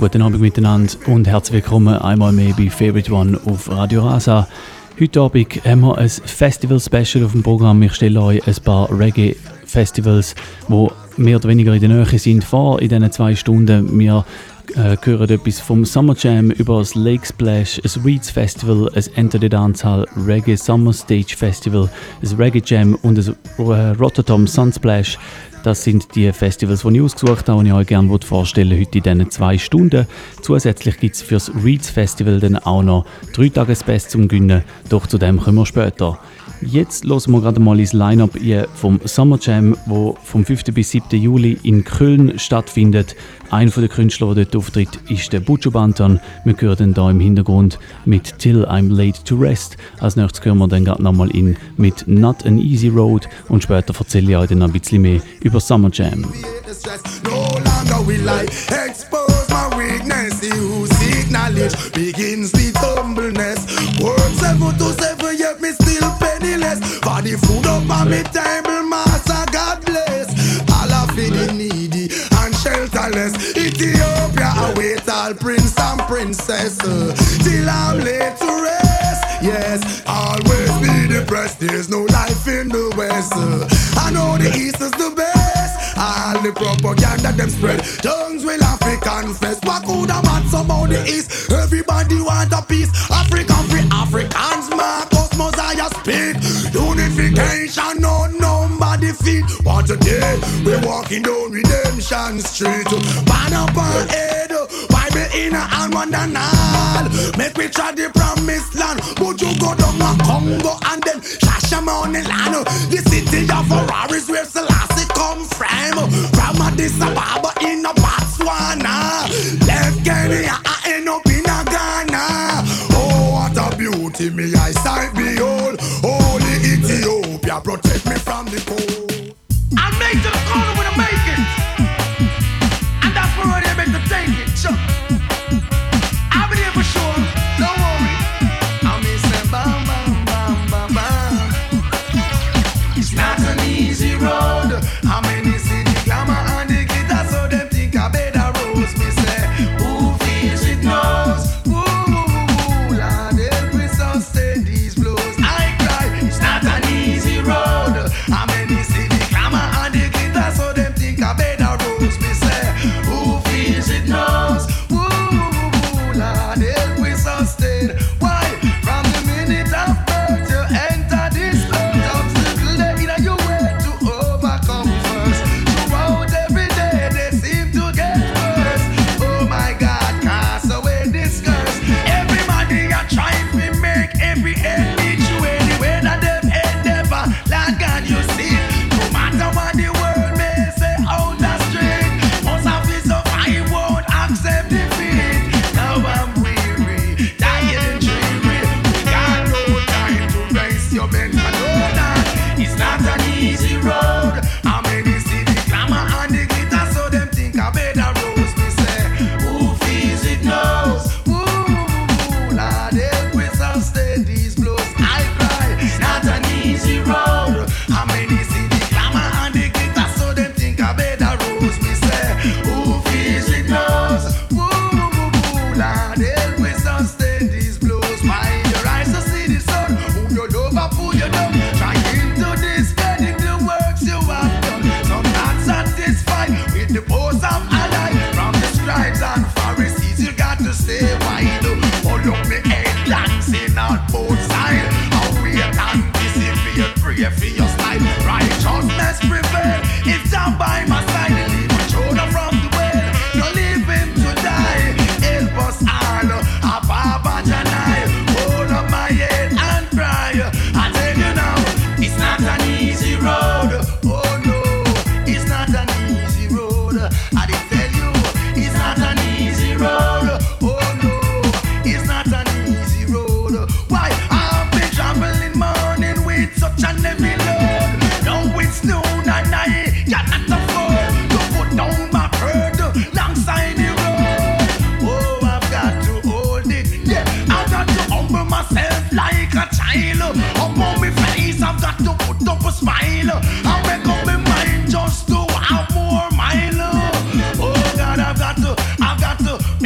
guten Abend miteinander und herzlich willkommen einmal mehr bei Favorite One auf Radio Rasa. Heute Abend haben wir ein Festival-Special auf dem Programm. Ich stelle euch ein paar Reggae-Festivals, die mehr oder weniger in der Nähe sind, vor in diesen zwei Stunden. Wir äh, hören etwas vom Summer Jam über das Lake Splash, ein Reeds Festival, ein Enter the Dancehall Reggae Summer Stage Festival, ein Reggae Jam und ein äh, Rotterdam Sunsplash. Das sind die Festivals, die ich ausgesucht habe und ich euch gerne vorstellen heute in diesen zwei Stunden. Zusätzlich gibt es für das Reeds Festival dann auch noch drei Tage Best zum Gewinnen, doch zu dem kommen wir später. Jetzt hören wir gerade mal ins Line-Up vom Summer Jam, wo vom 5. bis 7. Juli in Köln stattfindet. Einer der Künstler, der dort auftritt, ist der Butcher Bantan. Wir hören dann hier im Hintergrund mit Till I'm Late to Rest. Als nächstes hören wir dann gerade nochmal in mit Not an Easy Road und später erzähle ich euch dann ein bisschen mehr über Summer Jam. my. Work seven to seven, yet me still penniless. For the food up on me Ethiopia await all prince and princess. uh, Till I'm laid to rest. Yes, always be depressed. There's no life in the west. uh, I know the east is the best. All the propaganda them spread. Tongues will have to confess. What could have been some the east? Everybody want a piece. Africa free Africans, Marcus Mosiah speak. Unification, no, no number defeat. What a day we walking down Redemption Street. Ban up our head. Bible in a hand, one and all. Make we try the promised land. Would you go down a Congo and then Shashamane land? The city of Ferraris where Selassie come from. From Addis Ababa in a Botswana. Left Kenya, I end up in a Ghana. Oh, what a beauty, me eyesight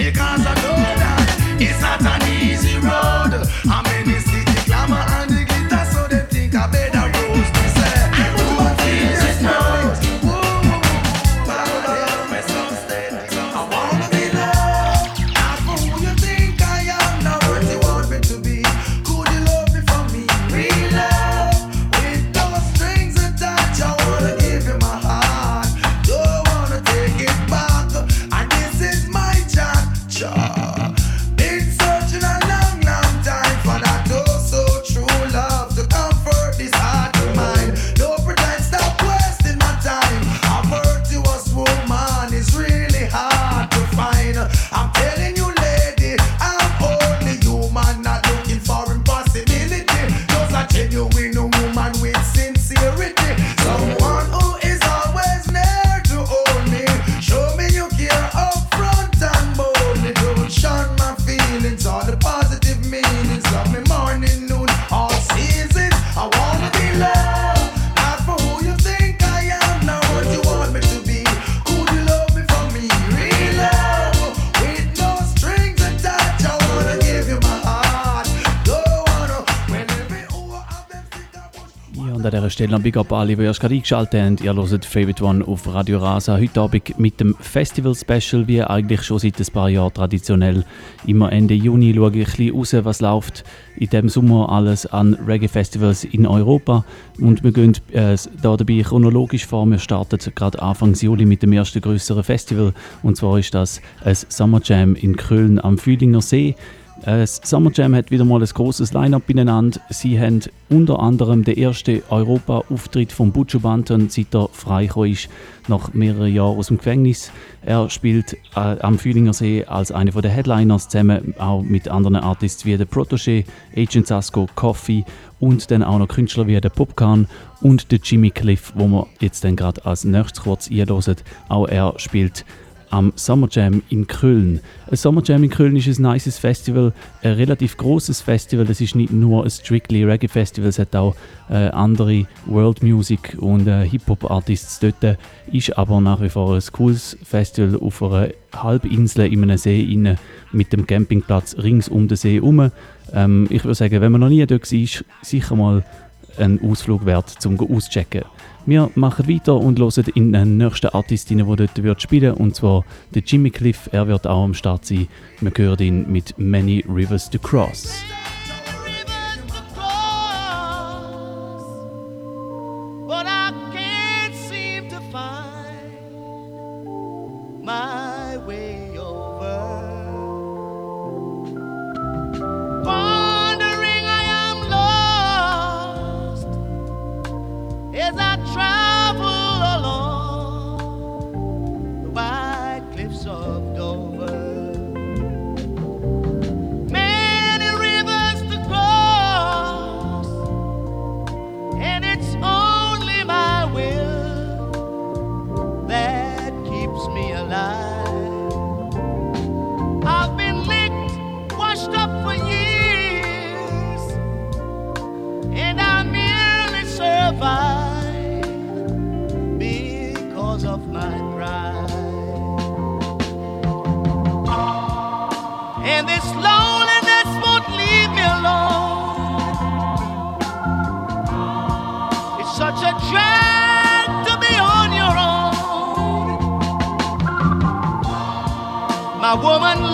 because I und an Big Up alle, die erst gerade eingeschaltet haben. Ihr hört Favorite One auf Radio Rasa. Heute Abend mit dem Festival-Special, wie eigentlich schon seit ein paar Jahren traditionell. Immer Ende Juni schaue ich ein bisschen raus, was läuft in diesem Sommer alles an Reggae-Festivals in Europa. Und wir gehen äh, da dabei chronologisch vor. Wir starten gerade Anfang Juli mit dem ersten größeren Festival. Und zwar ist das ein Summer Jam in Köln am Fühlinger See. Äh, Das Summer Jam hat wieder mal ein großes Line-Up beieinander. Sie haben unter anderem den ersten Europa-Auftritt von Buju Banton, seit er freigekommen ist, nach mehreren Jahren aus dem Gefängnis. Er spielt äh, am Fühlinger See als einer der Headliners zusammen auch mit anderen Artists wie der Protégé, Agent Sasko, Coffee und dann auch noch Künstler wie der Popcorn und der Jimmy Cliff, wo wir jetzt gerade als nächstes kurz einhören. Auch er spielt am Summer Jam in Köln. Ein Summer Jam in Köln ist ein nices Festival, ein relativ großes Festival. Es ist nicht nur ein strictly Reggae Festival, es hat auch äh, andere World Music und äh, Hip Hop Artists dort. Ist aber nach wie vor ein cooles Festival auf einer Halbinsel in einem See inne mit dem Campingplatz rings um den See herum. Ähm, ich würde sagen, wenn man noch nie dort war, sicher mal ein Ausflug wert zum auschecken. Wir machen weiter und hören in den nächsten Artist rein, der dort wird spielen und zwar der Jimmy Cliff. Er wird auch am Start sein. Wir hören ihn mit Many Rivers to Cross. And this loneliness won't leave me alone. It's such a drag to be on your own. My woman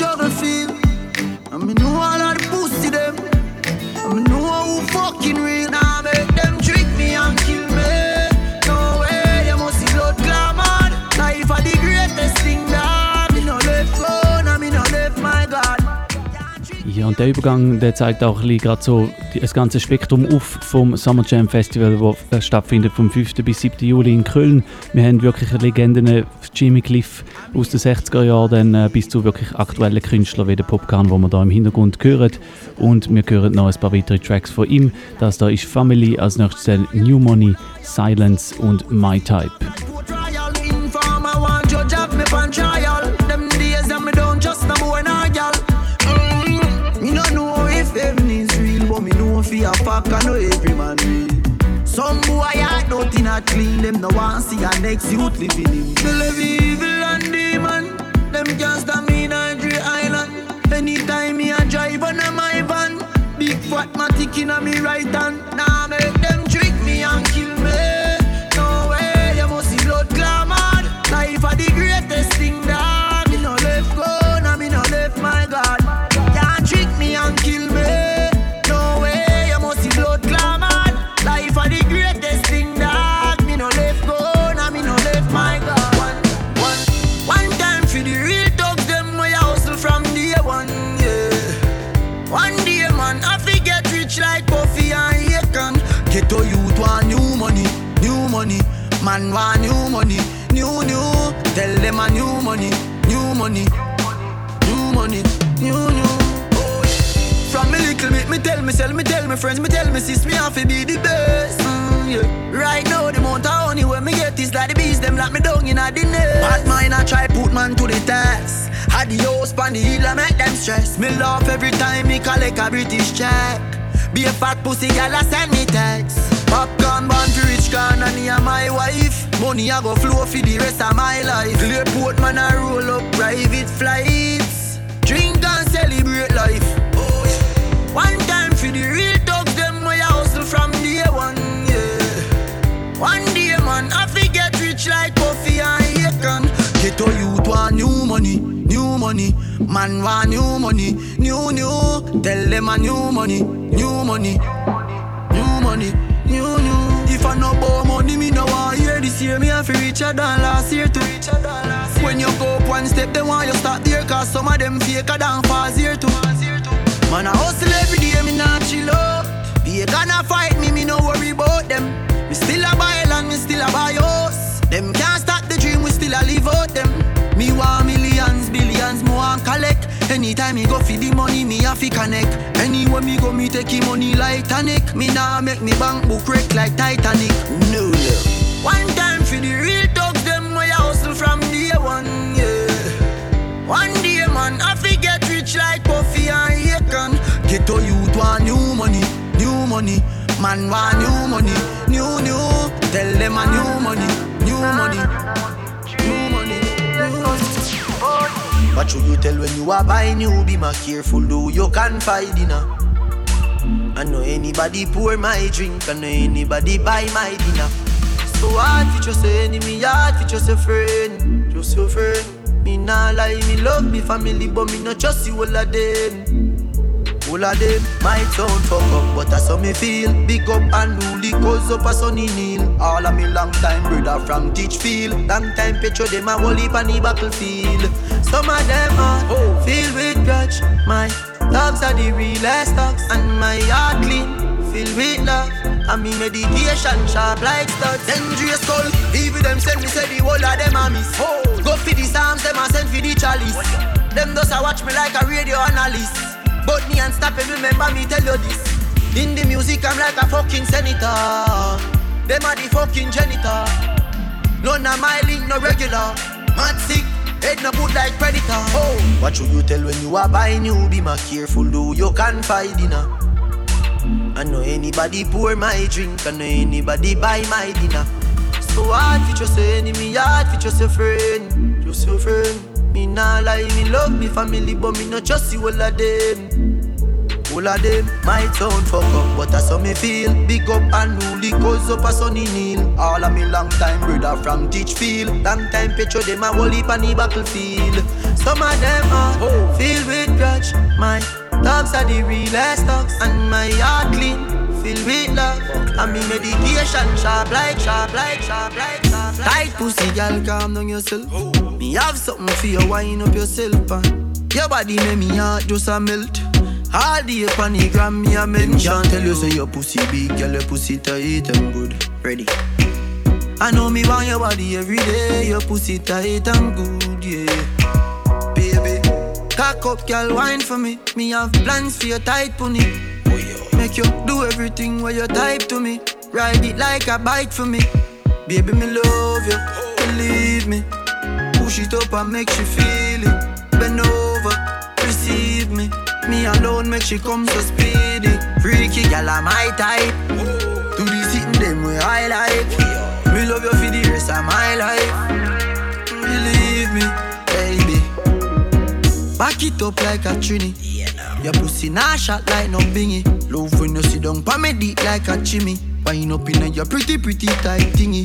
know how und der Übergang der zeigt auch bisschen so das ganze Spektrum auf vom Summer Jam Festival, das stattfindet vom 5. bis 7. Juli in Köln. Wir haben wirklich Legenden, Jimmy Cliff aus den 60er Jahren, dann äh, bis zu wirklich aktuellen Künstlern wie der Popcorn, wo wir da im Hintergrund hören. Und wir hören noch ein paar weitere Tracks von ihm. Das da ist Family, als nächstes New Money, Silence und My Type. A fuck, I know every man real. Some boy I don't not clean, them no want see a next youth living in. Believe evil and demon, them can't stop me in Andre Island. Anytime me a drive on a my van, big fat matic in a me right hand. Now nah, make them trick me and kill Man want new money, new new. Tell them a new money, new money, new money, new new. From me little me, me tell me, sell me, tell me friends, me tell me sis, me have to be the best. Mm, yeah. Right now the amount of honey when me get is like the bees, them lock me down in a the nest. Bad mind I try put man to the test. Had the house pan the hill, I make them stress. Me laugh every time me collect a British check. Be a fat pussy girl, I send me text. Popcaan born to rich can and my wife. Money I go flow for the rest of my life. Clearport man I roll up private flights. Drink and celebrate life. Oh, yeah. One time for the real dogs, them I hustle from day one. Yeah. One day man I forget rich like coffee and Akon. Get to youth want new money, new money. Man want new money, new new. Tell them a new money, new money, new money new, new. If I no bow money, me no want hear this year. Me have to richer than last year to last. When you go up one step, they want you start there. Cause some of them faker than fast year too. Man, I hustle every day, me not chill out. They gonna fight me, me no worry about them. Me still a buy land, me still a buy house. Them can't stop the dream, we still a live out them. Me want millions, more and collect. Anytime me go feed the money, me have to connect. Anywhere me go, me take money like tonic. Me nah make me bank book wreck like Titanic. No, no. One time for the real dogs, them way hustle from day one, yeah. One day, man, I fi get rich like Puffy and Akon. Get to youth want new money, new money. Man want new money, new, new. Tell them a new money, new money. What should you tell when you are buying you? Be more careful, do you confide in her. I know anybody pour my drink, I know anybody buy my dinner. So hard for just an enemy, hard for just a friend, just your friend. Me nah lie, me love me family, but me not trust you all of them. All of them might sound fuck up, but that's how me feel. Big up and newly cause up a sunny kneel. All of me long time brother from Teachfield. Long time picture them a whole heap on the battlefield. Some of them are oh. filled with grudge. My dogs are the realest dogs, and my heart clean, filled with love. And me medication sharp like studs. Dangerous skull, even them send me say the whole of them a miss. Oh. Go for the psalms, them a send for the chalice. Them does a watch me like a radio analyst. But me it, remember me tell you this. In the music, I'm like a fucking senator. Them are the fucking janitor. None of my link, no regular. Mad sick, head no good like predator. Oh, what should you tell when you are buying you? Be more careful, do you can find dinner. I know anybody pour my drink, I know anybody buy my dinner. So hard for just your enemy, hard for just your friend, just your friend. Me nah lie, me love me family, but me not trust you all of them. All of them might sound fuck up, but that's how me feel. Big up and newly cause up a sunny kneel. All of me long time brother from Teachfield. Long time picture them a whole heap on the battlefield. Some of them are oh. filled with grudge. My dogs are the realest dogs, and my heart clean, filled with love. And me medication sharp like, sharp like, sharp like, sharp like. Tight pussy, girl, calm down yourself. Me have something for you, wind up yourself, and your body make me heart just a melt. All the upon the gram me a mention. Tell you say your pussy big, girl your pussy tight and good. Ready? I know me want your body every day. Your pussy tight and good, yeah. Baby Cock up, girl, wine for me. Me have plans for your tight pony Make you do everything where you type to me Ride it like a bike for me Baby, me love you, believe me Push it up and make you feel it Bend over, receive me me alone make she come so speedy. Freaky gal, I'm my type. Do the sitting them way I like. Me love you for the rest of my life. Believe me, baby. Back it up like a trini. Your pussy nah shot like no bingy. Love when you sit down pa me deep like a chimney. Wind up in a your pretty pretty tight thingy.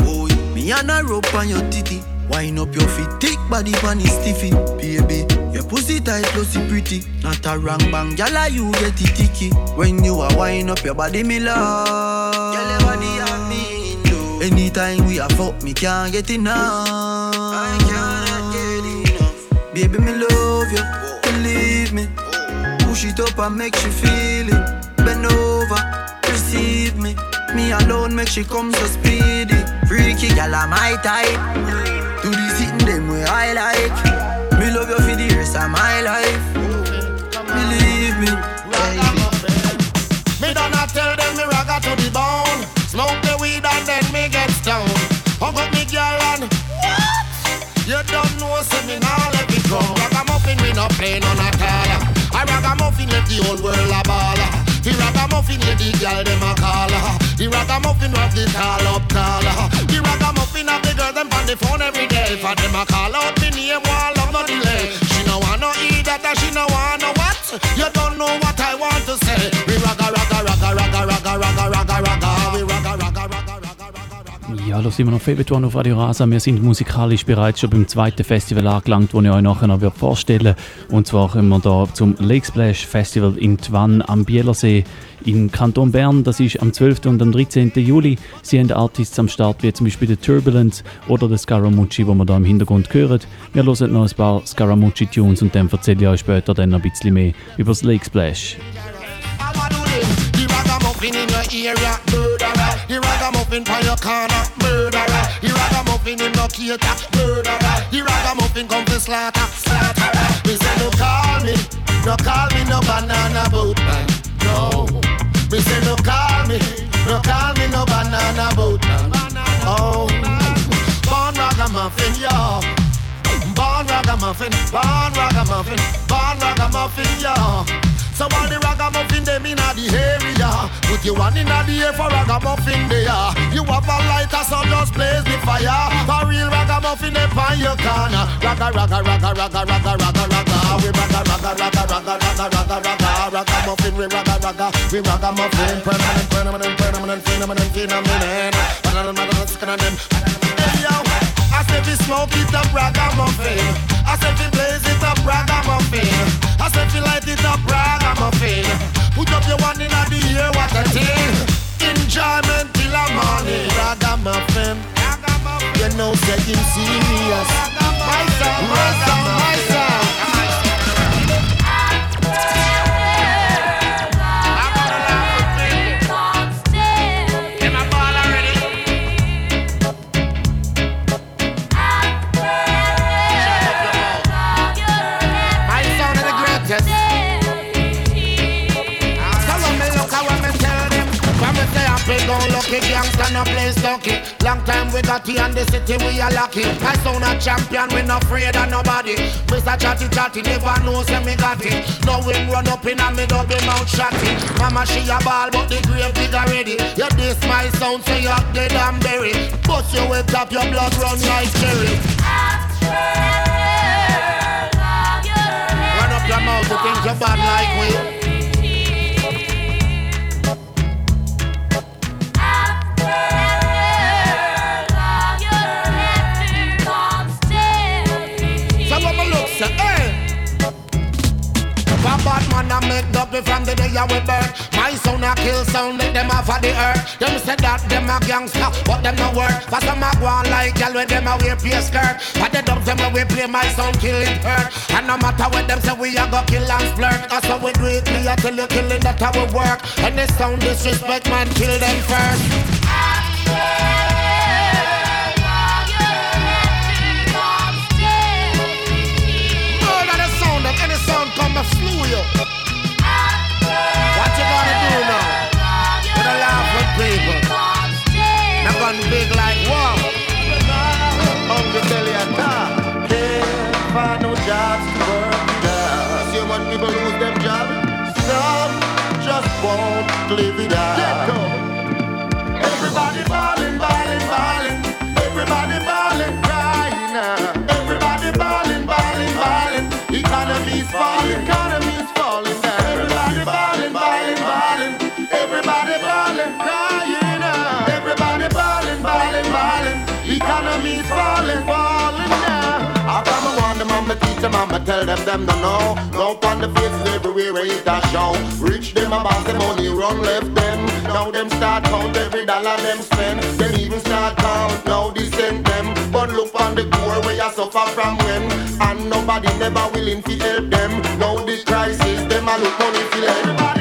Oh, me and a rope on your titty. Wind up your feet, thick body pan is stiffy, baby. Your pussy tight, pussy pretty. Not a wrong bang, gyal, you get it ticky. When you are wind up your body, me love. Gyal, body have me do. Anytime we are fuck, me can't get enough. I cannot get enough. Baby, me love you, believe me. Push it up and make you feel it. Bend over, receive me. Me alone make she come so speedy. Freaky gyal, I'm my type. Do the sitting them way I like. Me love you for the rest of my life. Believe me, baby. Me donna tell them me ragga to the bone. Smoke the weed and then me get stoned. Hug up me girl and what? You don't know, say me now let it go. Ragamuffin me no play none at all. I ragamuffin let the whole world a ball. The ragamuffin lady girl them a call The ragamuffin have the tall up tall The ragamuffin have the girl them on the phone every day. For them a call out me name while love no delay. She no want no eat that she no want no what. You don't know what I want to say. We raga raga raga raga raga raga raga raga Ja, da sind wir noch One auf Radio Rasa. Wir sind musikalisch bereits schon beim zweiten Festival angelangt, das ich euch nachher noch vorstellen werde. Und zwar kommen wir da zum Lake Splash Festival in Twann am Bielersee im Kanton Bern. Das ist am 12. und am 13. Juli. Sie haben Artists am Start, wie zum Beispiel The Turbulence oder The Scaramucci, wo wir da im Hintergrund hören. Wir hören noch ein paar Scaramucci-Tunes und dann erzähle ich euch später dann ein bisschen mehr über das Lake Splash. Ragamuffin in your corner, murderer. The ragamuffin in no cater, murderer. The ragamuffin come to slaughter, slaughterer. Me say no call me, no call me no banana boat man, no. Me say no call me, no call me no banana boat man. Oh, born ragamuffin, yo. Born ragamuffin, born ragamuffin, born ragamuffin, yo. So all the ragamuffin them in the area Put you one in the air for ragamuffin there You have a lighter so just blaze the fire For real ragamuffin them on your corner Raga raga raga raga raga raga raga We raga raga raga raga raga raga raga Ragamuffin we raga raga We ragamuffin Permanent permanent permanent phenomenon phenomenon Hey yo I if you smoke it up, ragamuffin. I said you blaze it up, ragamuffin. I said you light it up, ragamuffin. Put up your one in the air, what a thing. Enjoyment till the morning, ragamuffin. You know, him serious. My song, my song, my song. lucky gangsta no play lucky. Long time we got here in the city we are lucky. I sound a champion, we not afraid of nobody. Mr. Chatty Chatty never knows say me got it. No him run up in a me double mouth shotty. Mama she a ball but the grave digger ready. You this my sound so you dead and buried. Bust your way top your blood run like cherry. Run up your mouth, you think you bad like we. A make double from the day I we birth. My son a kill sound, let them off of the earth. Them say that them a gangster, but them no work. For some a go on like y'all with them a wear pay skirt. But the dubs them when we play my sound kill it hurt. And no matter what them say we a go kill and flirt. That's how we do it, me a tell you killing that how we work. And the sound disrespect man kill them first. Come and slew you. What you gonna do now? Gonna laugh with people. Not gonna big like wow. Belly attack. Can't find no jobs to work now. See people lose them job? Some just won't live Them, I'ma tell them, them don't know. Go on the faces everywhere, eh, it a show. Rich them, a boss, them money run left them. Now them start count every dollar them spend. Them even start count, now they send them. But look on the poor where you suffer from when. And nobody never willing to help them. Now the crisis, them a look money feel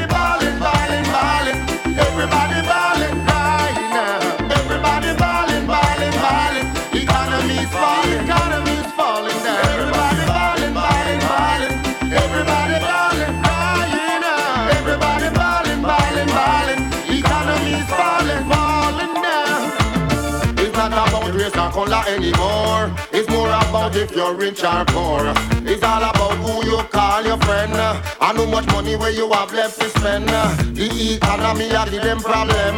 color anymore. It's more about if you're rich or poor. It's all about who you call your friend and how much money where you have left to spend. The economy a give them problem,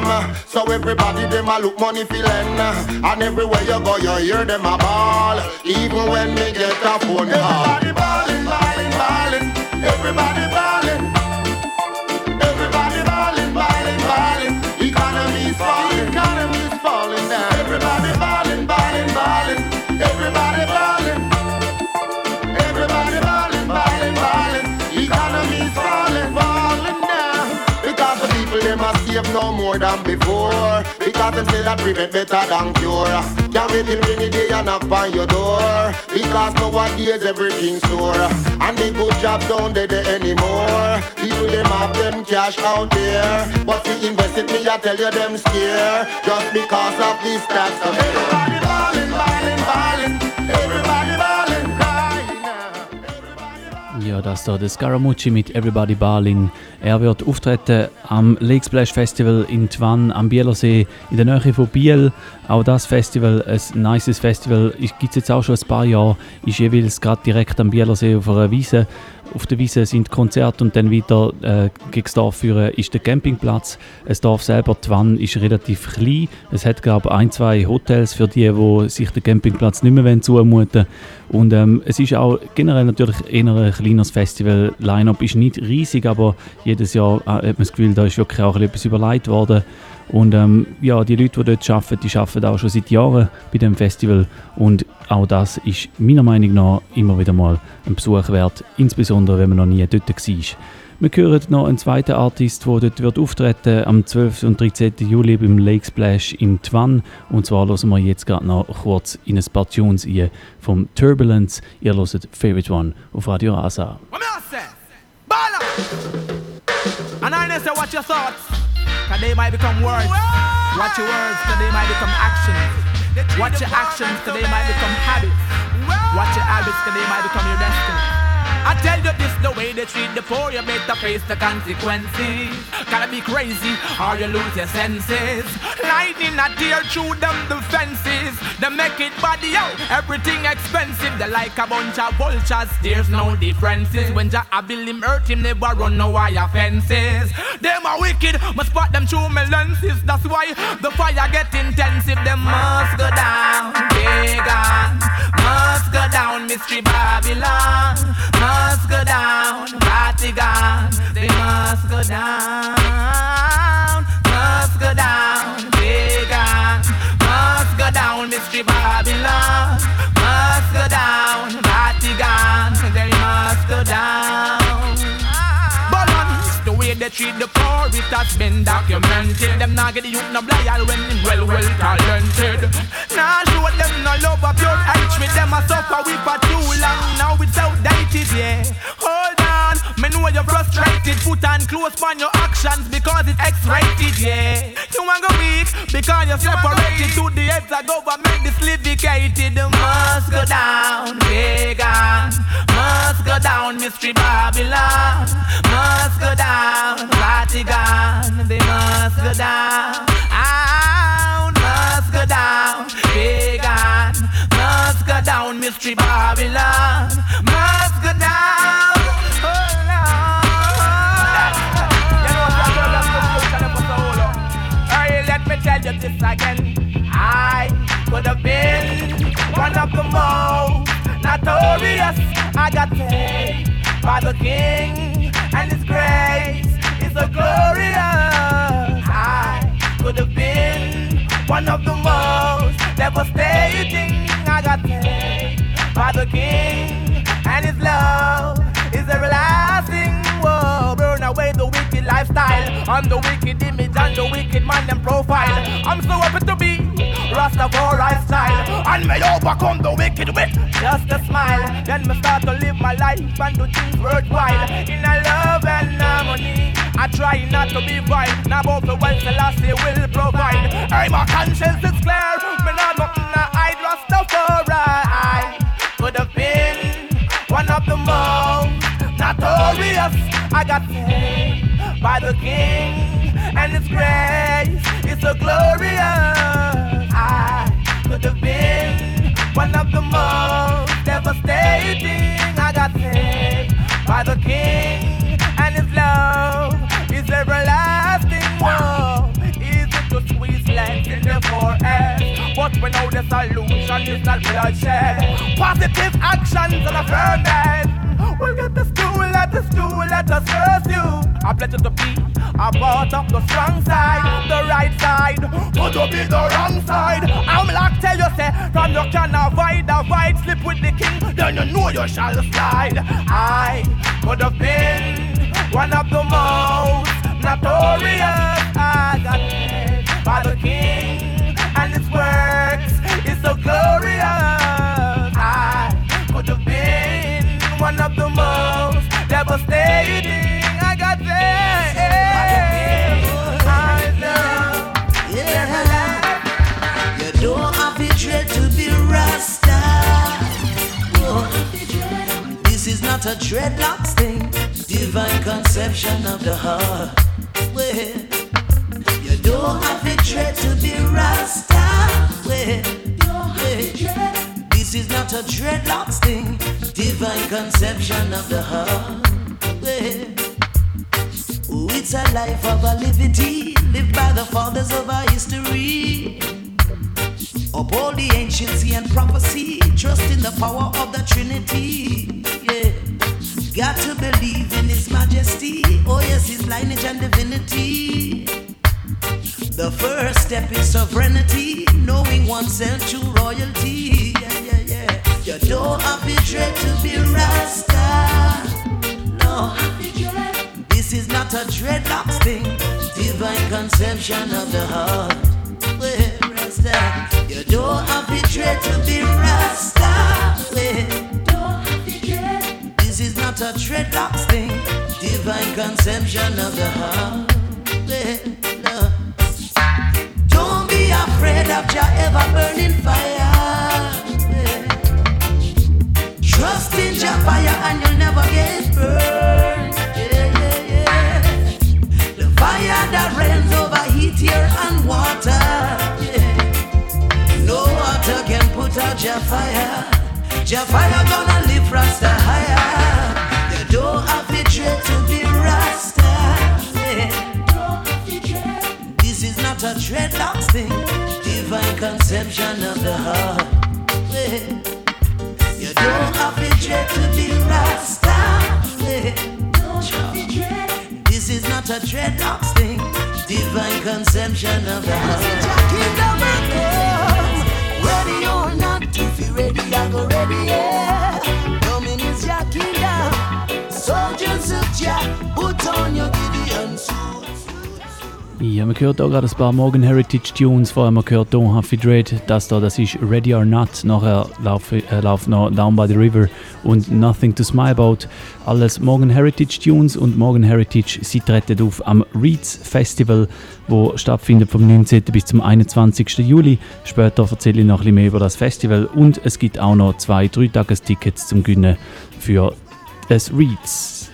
so everybody them a look money feeling. And everywhere you go, you hear them a ball. Even when they get a phone call. Everybody balling, balling, balling. Everybody more than before. Because them say that prevent better than cure. Can't wait till rainy day and knock on your door. Because nowadays everything's store. And the good jobs don't they there anymore. People them have them cash out there. But to invest it, me I tell you them scare. Just because of these tax. Everybody balling, balling, balling. Everybody Ja, das da der Scaramucci mit Everybody Balling. Er wird auftreten am Lake Splash Festival in Twann am Bielersee in der Nähe von Biel. Auch das Festival, ein nices Festival, gibt es jetzt auch schon ein paar Jahre, ist jeweils gerade direkt am Bielersee auf einer Wiese. Auf der Wiese sind Konzerte und dann weiter äh, gegen das Dorf führen ist der Campingplatz. Das Dorf selber, Twann, ist relativ klein. Es hat glaube ich ein, zwei Hotels für die, die sich den Campingplatz nicht mehr zumuten wollen. Und ähm, es ist auch generell natürlich eher ein kleines Festival. Line-Up ist nicht riesig, aber jedes Jahr äh, hat man das Gefühl, da ist wirklich auch etwas überlegt worden. Und ähm, ja, die Leute, die dort arbeiten, die arbeiten auch schon seit Jahren bei dem Festival und auch das ist meiner Meinung nach immer wieder mal ein Besuch wert, insbesondere wenn man noch nie dort war. Wir hören noch einen zweiten Artist, der dort wird auftreten am 12. und 13. Juli beim Lake Splash in Twan. Und zwar hören wir jetzt gerade noch kurz in ein paar Tunes ein vom Turbulence. Ihr hört Favorite One auf Radio Rasa. And I say what your thoughts, cause they might become words. Watch your words, cause they might become actions. Watch your actions, they might become habits. Watch your habits, they might become your destiny. I tell you this the way they treat the poor, you better face the consequences. Gotta be crazy or you lose your senses. Lightning a tear through them defenses. They make it body out, everything expensive. They like a bunch of vultures, there's no differences. When Jah build him hurt him, never run no wire fences. Them are wicked, must spot them through my lenses. That's why the fire get intensive. Them must go down, pagan. Must go down, mystery Babylon. Must must go down. Vatican, they must go down. Must go down. Pagan, must go down. Mystery Babylon, must go down. Vatican, they must go down they treat the poor, it has been documented. Them not get the youth no loyal when them well, well talented. Now show them no love of pure hatred. Them a suffer we for too long. Now it's outdated, yeah. Hold know you're frustrated. Put on close on your actions because it's X-rated, yeah. You want go weak because you're separated to the heads of government. This livicated must go down, pagan. Must go down, mystery Babylon. Must go down down, Vatican, they must go down. Down, must go down, pagan, must go down, mystery Babylon, Could have been one of the most notorious. I got paid by the king and his grace is so glorious. I could have been one of the most devastating. I got saved by the King, and His love is everlasting. Burn away the wicked lifestyle, and the wicked image, and the wicked man and profile. I'm so happy to be Rastafari style, and may overcome the wicked with just a smile. Then me start to live my life and do things worthwhile in a love and harmony. I try not to be vile, now both the wealth Selassie will provide. Hey, my conscience is clear, me not nothing to hide, Rastafari. I could have been one of the most notorious. I got saved by the King, and His grace is so glorious. I could have been one of the most devastating. I got saved by the King, and His love is everlasting. Whoa, easy to squeeze length in the forest? but we know the solution is not bloodshed. Positive actions and a firm head. We'll get the let the stool, let us curse you. I pledge to be a part of the strong side, the right side, but to be the wrong side. I'm like tell you say, from you can avoid, avoid, slip with the king, then you know you shall slide. I could have been one of the most notorious. I got paid by the king, and his works is so glorious. I could have been one of the most devastating. I got there. I know. Yeah. You don't have to dread to be Rasta. This is not a dreadlocks thing. Divine conception of the heart. Well, you don't have to dread to be Rasta. Well. This is not a dreadlocks thing, divine conception of the heart. Well, oh, it's a life of a liberty, lived by the fathers of our history. Uphold the anciency and prophecy, trust in the power of the Trinity. Yeah, got to believe in His majesty. Oh, yes, His lineage and divinity. The first step is sovereignty, knowing oneself true royalty. You don't have to dread to be Rasta. No, this is not a dreadlocks thing. Divine conception of the heart. Well, Rasta, you don't have to dread to be Rasta. Well, this is not a dreadlocks thing. Divine conception of the heart. Well, don't be afraid of Jah ever burning fire. Trust in Jah fire and you'll never get burned. Yeah, yeah, yeah. The fire that rains over heat, air, and water. Yeah. No water can put out Jah fire. Jah fire gonna lift Rasta higher. You don't have to dread to be Rasta. Yeah. This is not a dreadlocks thing divine conception of the heart. Yeah. Soldiers of Jah, put on your. Ja, man hört auch gerade ein paar Morgan Heritage Tunes. Vorher man gehört Don't Huffy Dread. Das da, das ist Ready or Not. Nachher läuft äh, lauf noch Down by the River und Nothing to Smile About. Alles Morgan Heritage Tunes und Morgan Heritage, sie treten auf am Reeds Festival, wo stattfindet vom 19. bis zum 21. Juli. Später erzähle ich noch ein bisschen mehr über das Festival und es gibt auch noch zwei Dreitagestickets zum Gewinnen für das Reeds.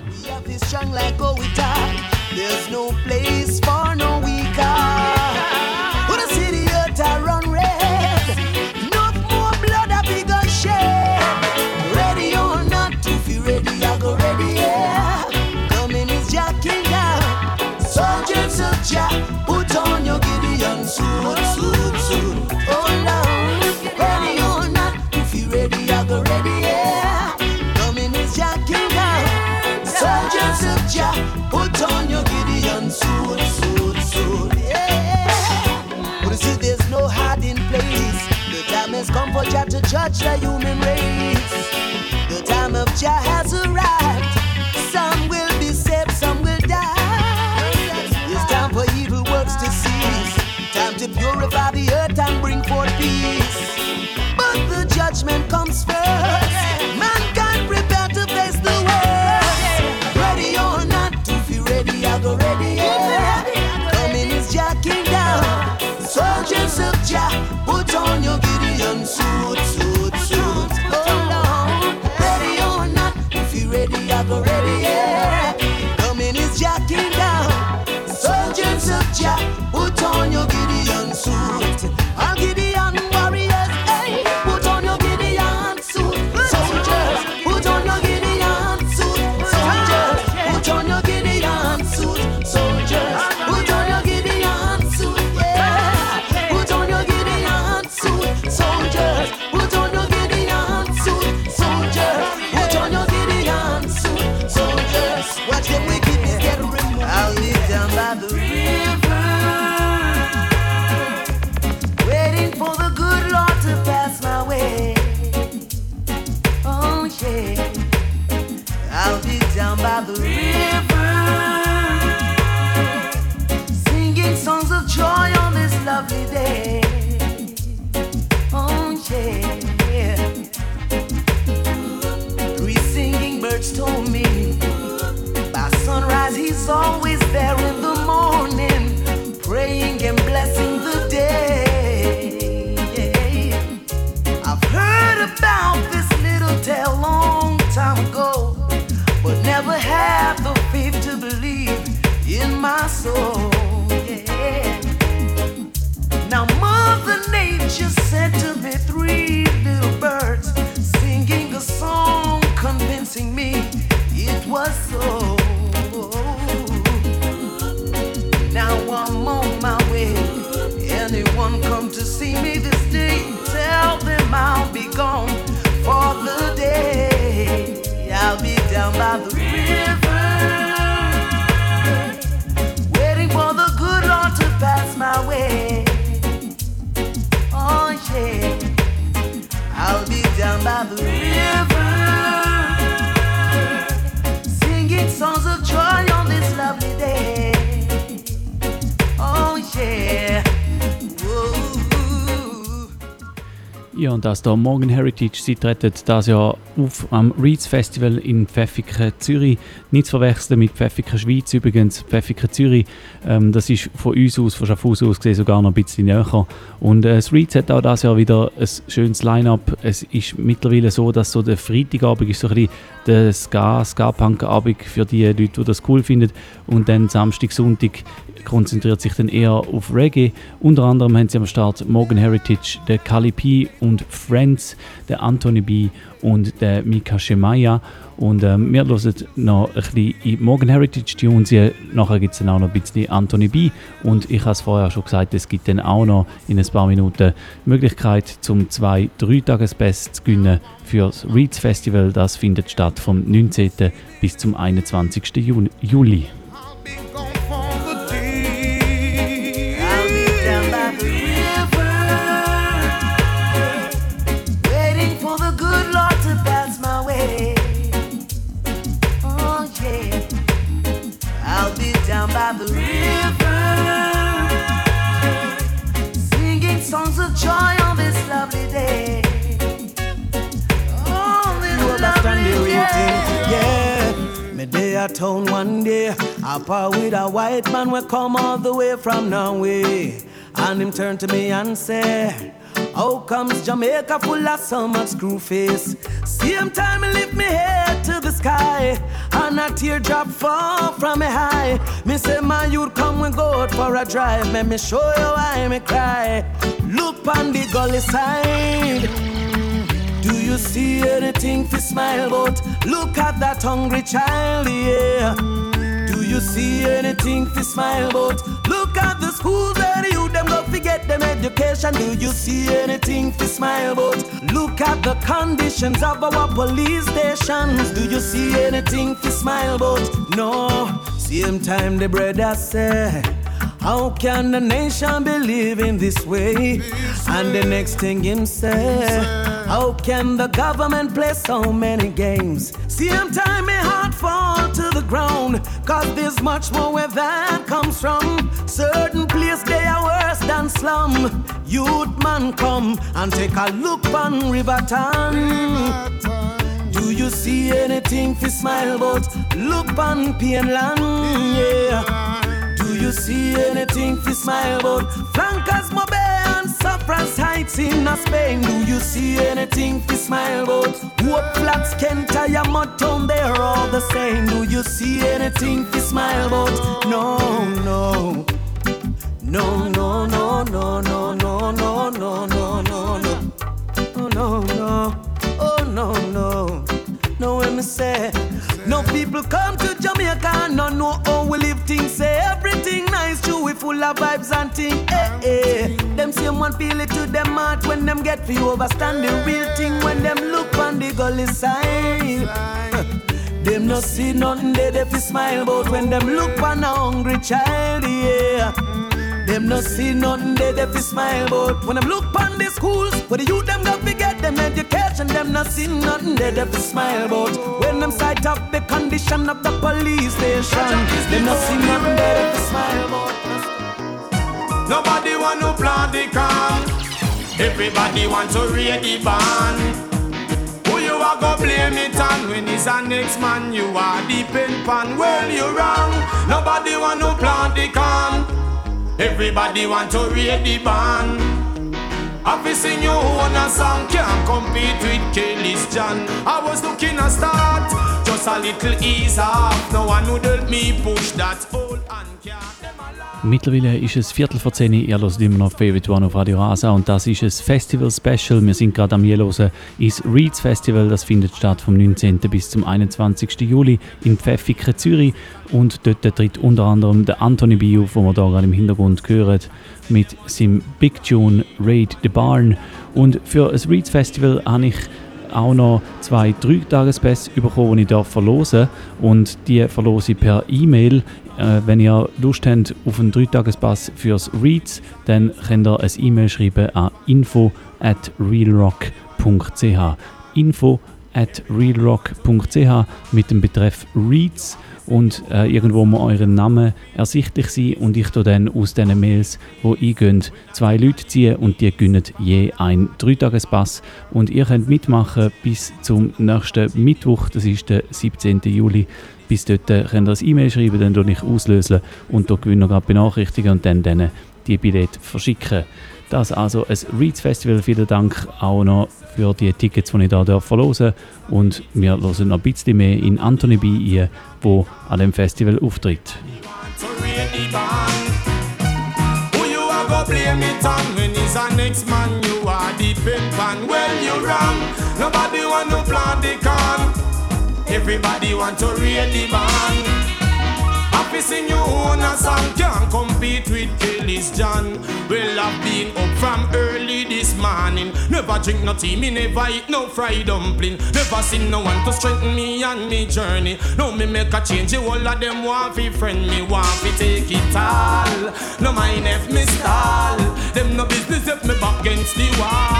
Judge the human race. The time of Jah has arrived. Some will be saved, some will die. It's time for evil works to cease. Time to purify the earth and bring forth peace. But the judgment comes first. Mankind prepare to face the world. Ready or not, if you ready, I go ready. Coming is Jah kingdom. Soldiers of Jah, put on your Gideon suit, dass der Morgan Heritage, sie treten das Jahr auf am Reeds Festival in Pfäffiken, Zürich. Nicht zu verwechseln mit Pfäffiken, Schweiz übrigens. Pfäffiken, Zürich, ähm, das ist von uns aus, von Schaffhausen aus gesehen, sogar noch ein bisschen näher. Und äh, das Reeds hat auch das Jahr wieder ein schönes Line-Up. Es ist mittlerweile so, dass so der Freitagabend ist so ein bisschen der Ska, Ska-Punk-Abend für die Leute, die das cool finden. Und dann Samstag, Sonntag konzentriert sich dann eher auf Reggae. Unter anderem haben sie am Start Morgan Heritage, der Kali P und Friends, der Anthony B und der Mika Shemaya. Und ähm, wir hören noch ein bisschen in Morgan Heritage Tunes. Nachher gibt es dann auch noch ein bisschen Anthony B. Und ich habe es vorher schon gesagt, es gibt dann auch noch in ein paar Minuten die Möglichkeit, zum zwei Dreitagesbest zu gewinnen für das Reeds Festival. Das findet statt vom 19. bis zum 21. Juli. A town one day. I part with a white man we come all the way from Norway. And him turn to me and say, How comes Jamaica full of so much screw face? Same time he lift me head to the sky. And a teardrop fall from me high. Me say, my youth come we go for a drive. Let me show you why me cry. Look on the gully side. Do you see anything to smile about? Look at that hungry child, yeah. Do you see anything to smile about? Look at the schools where you them go forget them education. Do you see anything to smile about? Look at the conditions of our police stations. Do you see anything to smile about? No. Same time the brother say. How can the nation be living this way? And the next thing him say, How can the government play so many games? Same time my heart fall to the ground, cause there's much more where that comes from. Certain place they are worse than slum. Youth man come and take a look on Riverton. Do you see anything to smile about? Look on Painland, yeah Do you see anything to smile about? Flankers, Mobay Saffron's Heights in Spain. Do you see anything to smile about? Hope Flats, Kent, Motown, they're all the same. Do you see anything to smile about? No, no. No, no, no, no, no, no, no, no, no, no, no. Oh, no, no. Oh, no, no. No, let me say. No people come to Jamaica not know how oh, we live things. Say everything nice, true, we full of vibes and things. Eh, eh. Them same one feel it to them heart when them get you overstand the real thing when them look on the gully side. them no see nothing they they fi smile but when them look on a hungry child, yeah. Them no see nothing they they fi smile but when them look on the schools where the youth them got to get them education, them no see nothing they they fi smile but when them sight up the condition of the police station, them no see nothing they they fi smile but. Nobody want to plant the can. Everybody want to read the band. Who you are go blame it on when it's a next man you are deep in pan. Well you wrong. Nobody want to plant the can. Everybody want to read the band. You seen your own a song can't compete with Kelly's John. I was looking a start, just a little ease off. No one would help me push that old and Mittlerweile ist es Viertel vor zehn, ihr hört immer noch Favorite One auf Radio Rasa und das ist ein Festival-Special. Wir sind gerade am Hören ins Reeds Festival, das findet statt vom 19. bis zum 21. Juli in Pfäffiken, Zürich und dort tritt unter anderem der Anthony Bio, den wir hier gerade im Hintergrund hören, mit seinem Big Tune Raid the Barn. Und für ein Reeds Festival habe ich auch noch zwei Drei-Tages-Pass bekommen, die ich darf verlosen Und die verlose ich per E-Mail. Äh, wenn ihr Lust habt auf einen Dreitagespass fürs Reads, dann könnt ihr ein E-Mail schreiben an info at realrock.ch. Info at realrock.ch mit dem Betreff Reads und äh, irgendwo muss euren Namen ersichtlich sein und ich tue dann aus diesen Mails, die eingehen, zwei Leute ziehen und die gewinnen je ein Dreitagespass und ihr könnt mitmachen bis zum nächsten Mittwoch, das ist der 17. Juli. Bis dort könnt ihr ein E-Mail schreiben, dann ich auslösen und den Gewinner gerade benachrichtigen und dann denen die Billette verschicken. Das also ein Reads Festival. Vielen Dank auch noch für die Tickets, die ich hier verlosen darf. Und wir hören noch ein bisschen mehr in Anthony B. ein, der an dem Festival auftritt. everybody want to read the band Sing your own a song Can't compete with Kelly's John. Well I've been up from early this morning. Never drink no tea, me never eat no fried dumpling. Never seen no one to strengthen me on me journey. No me make a change, the whole of them want fi friend me Want fi take it all. No mind if me stall Them no business if me back against the wall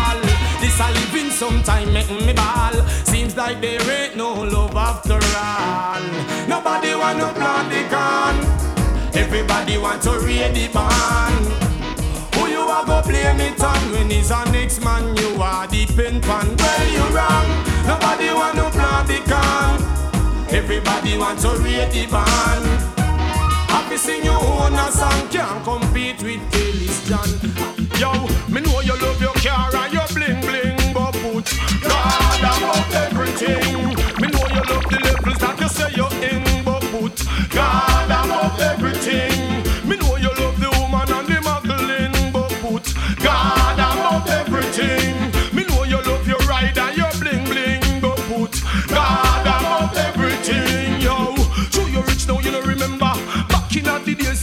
A living sometime making me ball Seems like there ain't no love after all Nobody want to plant the can. Everybody want to read the band. Who you are go blame it on when he's a next man? You are the pen pan. Well, you wrong. Nobody want to plant the can. Everybody want to read the band. Happy sing your own a song, can't compete with Kelly's John. Yo, me know you love your car and your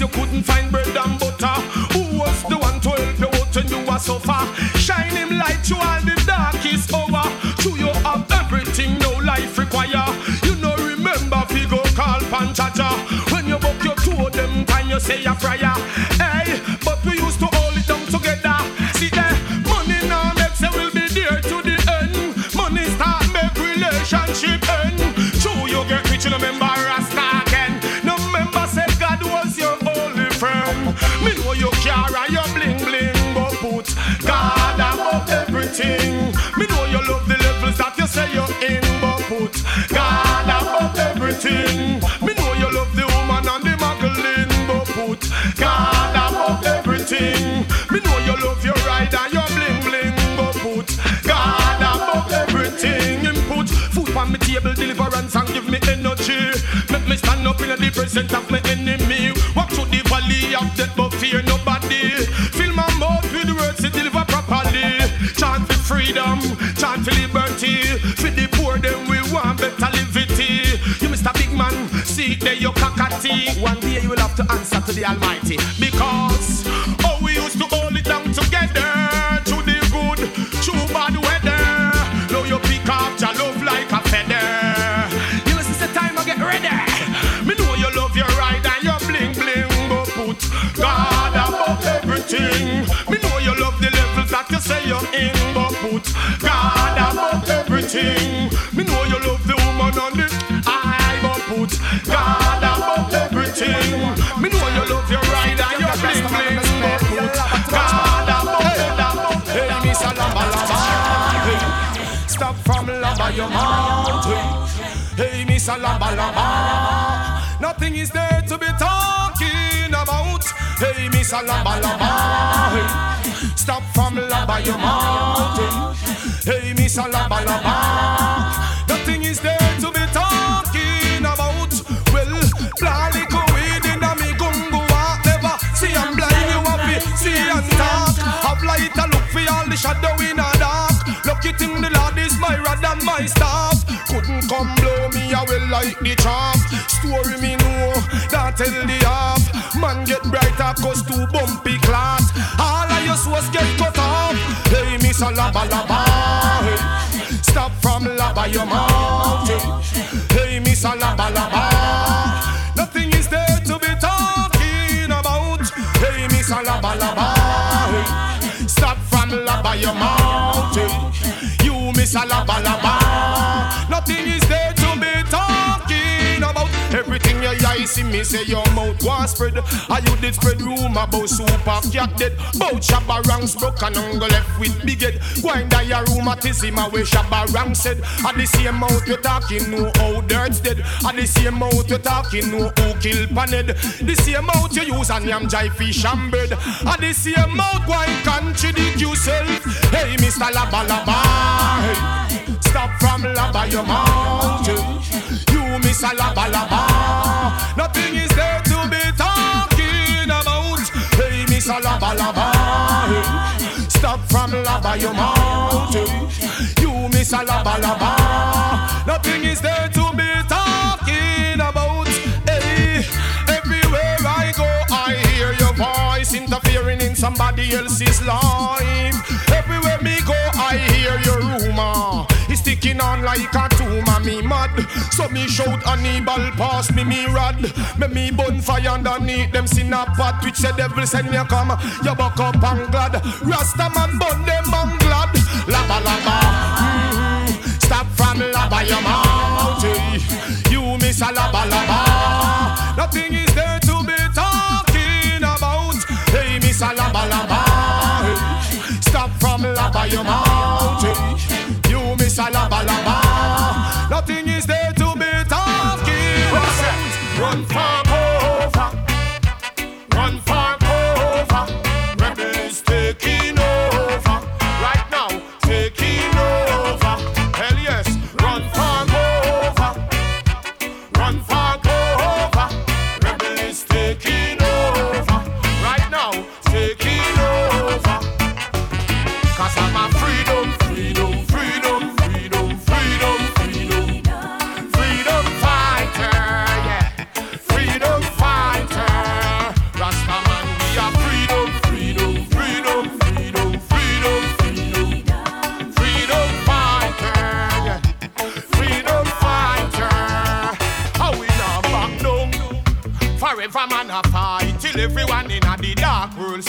you couldn't find bread and butter. Who was the one to help you out when you were suffer? Shine him light to all the darkest hour. So you have everything no life require. You know remember fi go call Panchacha. When you book your two of them time you say a prayer. Hey, but we used to hold it down together. See there, money now makes we'll be there to the end. Money start make relationship end. True you get rich, remember Rasta everything. Me know you love the levels that you say you're in, but put God above everything. Me know you love the woman and the muggling, but put God above everything. Me know you love your ride and your bling bling, but put God above everything. Him put food on me table, deliverance and give me energy. Make me stand up in the presence of my One day you will have to answer to the Almighty. Because, oh, we used to hold it down together. Through the good, through bad weather. Now you pick up your love like a feather. You listen the time I get ready. Me know you love your ride and your bling bling, but put God above everything. Me know you love the levels that you say you're in, but put God above everything. Your mouth. Hey, Miss Lamba. Nothing is there to be talking about. Hey, Miss Lamba. Stop from lamba your mouth. Hey, Miss Lamba. Nothing is there to be talking staff. Couldn't come blow me, will like the chaff. Story me know, that tell the half. Man get brighter cause too bumpy class. All of your souls get cut off. Hey, Miss Laba Laba. Hey. Stop from laba your mouth. Hey, Miss Laba Laba. Nothing is there to be talking about. Hey, Miss Laba Laba. Hey. Stop from laba your mouth. You Miss Laba Laba. I see me say your mouth was spread. Are you did spread rumor about Super Cat dead? Bout Shabba Ranks broke and ungle left with big head. Wind down your rheumatism away Shabba rank said. At the same mouth you talking, know how dirt's dead. At the same mouth you talking, know who kill paned. The same mouth you use and yam jai fish and bird. At the same mouth why contradict yourself? Hey, Mr. Laba Laba. Hey. Stop from laba your mouth. You miss a laba laba. Nothing is there to be talking about. Hey, miss a laba laba. Stop from laba your mouth. You miss a laba laba. Nothing is there to be talking about. Hey, everywhere I go, I hear your voice interfering in somebody else's life. Everywhere me go, I hear sticking on like a tumor, me mad. So me shout Hannibal pass me me rod. Me me bonfire underneath them sin a pot. Which the devil send me come. You buck up and glad. Rasta man burn them and glad. Laba laba. Mm-hmm. Stop from laba your mouth. eh. You miss a laba laba. Nothing is there to be talking about. Hey, miss a laba laba. Hey. Stop from laba your mouth.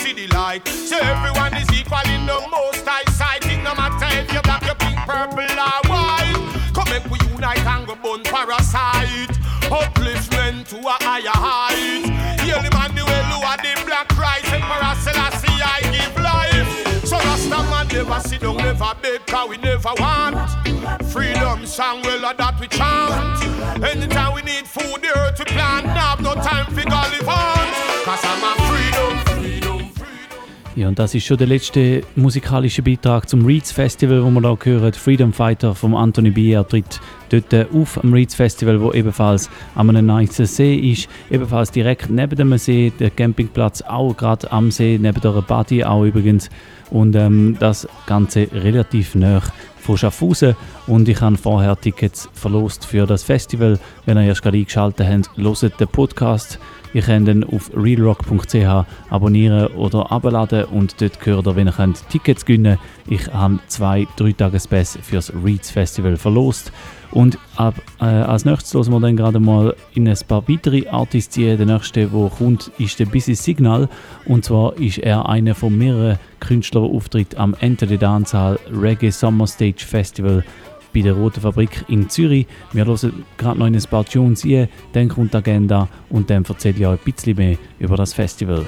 See the light. So everyone is equal in the most high sight. It no matter if you're black, you're pink, purple or white. Come make we unite and go burn parasite. Upliftment to a higher height. Heal the man the way lower the black Christ. Emperor Selassie I give life. So Rasta man never sit down, never beg, cause we never want. Freedom song, well that we chant. Anytime we need food, the earth we plant. Now have no time for Gallivant. Ja, und das ist schon der letzte musikalische Beitrag zum Reeds Festival, wo wir da hören. Freedom Fighter von Anthony B. Er tritt dort äh, auf am Reeds Festival, wo ebenfalls an einem nice See ist. Ebenfalls direkt neben dem See, der Campingplatz auch gerade am See, neben der Party auch übrigens. Und ähm, das Ganze relativ nah von Schaffhausen. Und ich habe vorher Tickets verlost für das Festival. Wenn ihr erst gerade eingeschaltet habt, hört den Podcast. Ihr könnt ihn auf realrock.ch abonnieren oder abladen und dort gehört ihr, wenn ihr könnt, Tickets gewinnen Ich habe zwei 3-Tages-Pass fürs Reeds Festival verlost. Und ab, äh, als nächstes hören wir dann gerade mal in ein paar weitere Artists ein. Der nächste, der kommt, ist der Busy Signal. Und zwar ist er einer von mehreren auftritt am Enter the Dancehall Reggae Summer Stage Festival bei der Roten Fabrik in Zürich. Wir hören gerade noch in ein paar Tunes ein, dann kommt die Agenda und dann erzähle ich euch ein bisschen mehr über das Festival.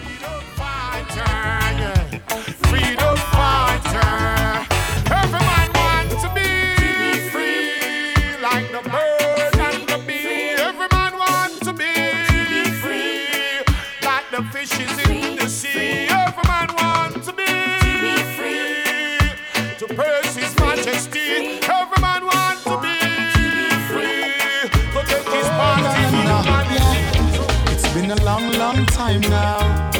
Time now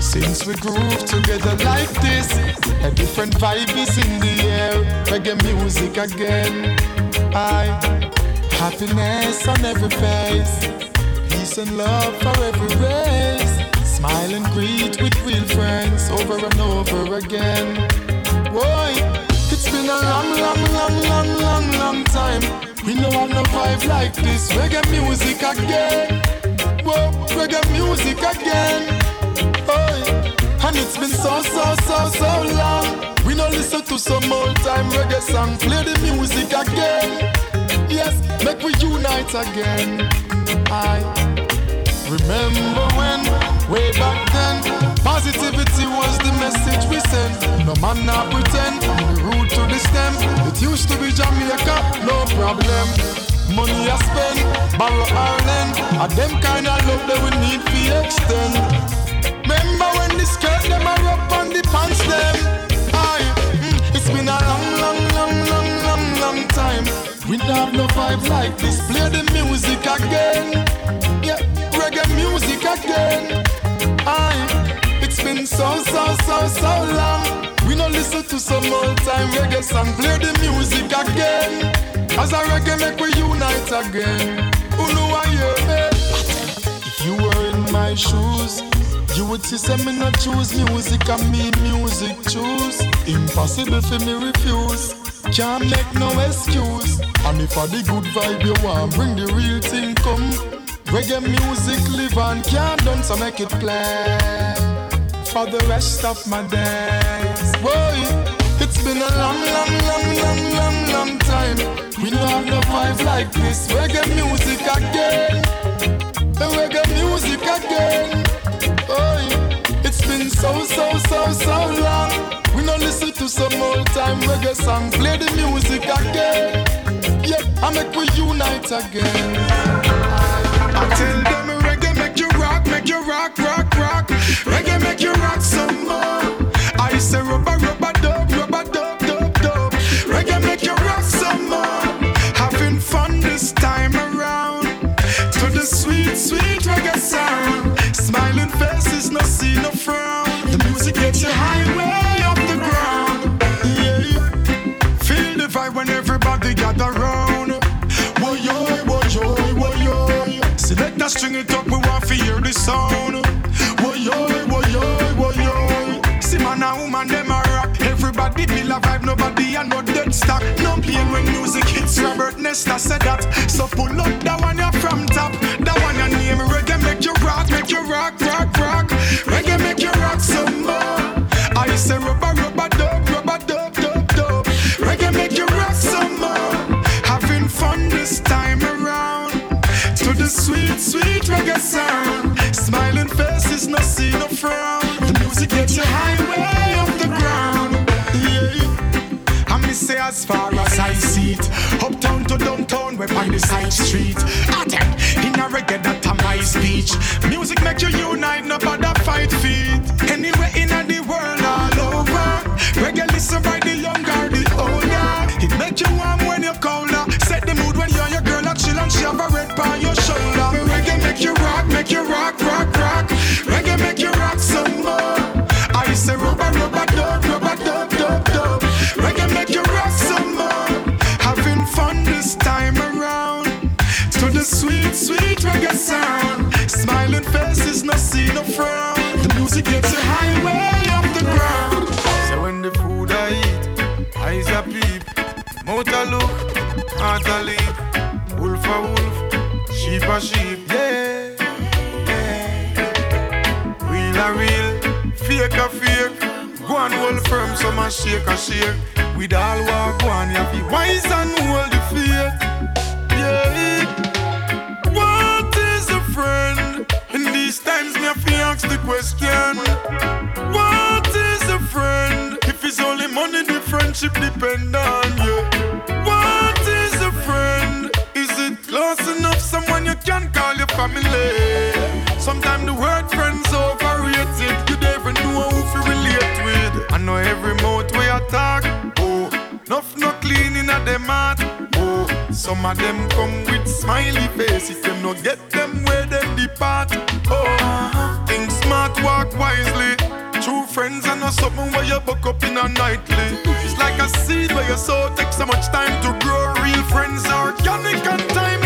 since we groove together like this. A different vibe is in the air, reggae music again. I happiness on every face, peace and love for every race. Smile and greet with real friends over and over again. Boy, it's been a long, long, long, long, long, long time. We know have no vibe like this. Reggae music again. Whoa, reggae music again. Oi. And it's been so, so, so, so long. We don't listen to some old time reggae song. Play the music again. Yes, make we unite again. I Remember when, way back then, positivity was the message we sent. No man not pretend, the root to the stem. It used to be Jamaica, no problem. Money I spend, borrow or lend, a them kind of love that we need to extend. Remember when the skirt them are up on the pants them? Aye, mm, it's been a long, long, long, long, long, long time. We don't have no vibes like this. Play the music again. Yeah, reggae music again. Aye, been so, so, so, so long. We don't listen to some old time reggae song. Play the music again. As a reggae make we unite again. Who know I hear? If you were in my shoes, you would see some me not choose music and me music choose. Impossible for me refuse. Can't make no excuse. And if I the good vibe you want, bring the real thing come. Reggae music live and can't done, so make it play for the rest of my days. Boy, it's been a long, long, long, long, long, long time. We don't have no vibe like this. Reggae music again. The reggae music again. Boy, it's been so, so, so, so long. We don't listen to some old time reggae song. Play the music again. Yeah, I make we unite again. I tell them reggae make you rock, make you rock, rock, rock. Reggae make you rock some more. I say rubber, rubber, dub, rubber, dub, dub, dub. Reggae make you rock some more. Having fun this time around. To the sweet, sweet reggae sound. Smiling faces, no see, no frown. The music gets you high way off the ground. Yeah. Feel the vibe when everybody gather round. Woy yo, woy yo, woy yo. Select a string it up, we want to hear the sound. Feel a vibe, nobody a no dead stock. No pain when music hits. Robert Nesta said that. So pull up that one you from top. That one you name reggae make you rock, make you rock, rock, rock. Reggae make you rock some more. I say rubber, rubber, dub, rubber, dub, dub, dub. Reggae make you rock some more. Having fun this time around. To the sweet, sweet reggae sound. Smiling faces, no see no frown. The music gets you high as far as I see it, uptown to downtown, we find the side street. Attack in a reggae that my speech. Music make you unite, no bother fight feet. A sheep, yeah, yeah. Real a real, fake a fake. Go and hold firm, some a shake a shake. With all walk one, you be wise and hold the faith, yeah. What is a friend? In these times, me have to ask the question. What is a friend? If it's only money, the friendship depend on family. Sometimes the word friends overrated. You never know who to relate with. I know every mouth we talk. Oh, enough no clean in a them heart. Oh, some of them come with smiley face. If them no get them where them depart. Oh, think smart, walk wisely. True friends are not something where you buck up in a nightly. It's like a seed where you sow takes so much time to grow. Real friends are organic and timely.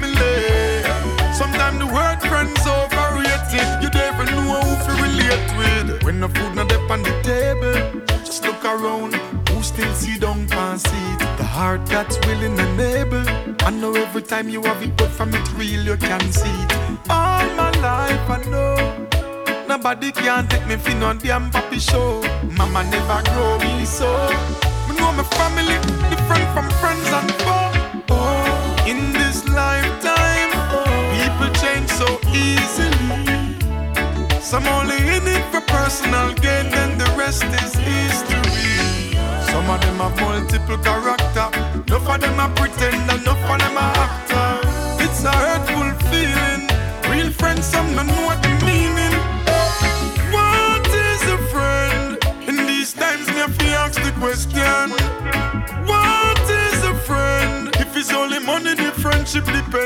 Family. Sometimes the word friends overrated. You never know who to relate with. When the food not up on the table, just look around. Who still see down pan seat? The heart that's willing and able. I know every time. you have it, but from it real you can see it. All my life I know. Nobody can take me for no damn papi show. Mama never grow me so. Me know my family different from friends and foe. Some only in it for personal gain, then the rest is history. Some of them have multiple character. Enough of them are pretend, and enough of them are actor. It's a hurtful feeling. Real friends, some don't know what the meaning. What is a friend? In these times, me have to ask the question. What is a friend? If it's only money, the friendship depend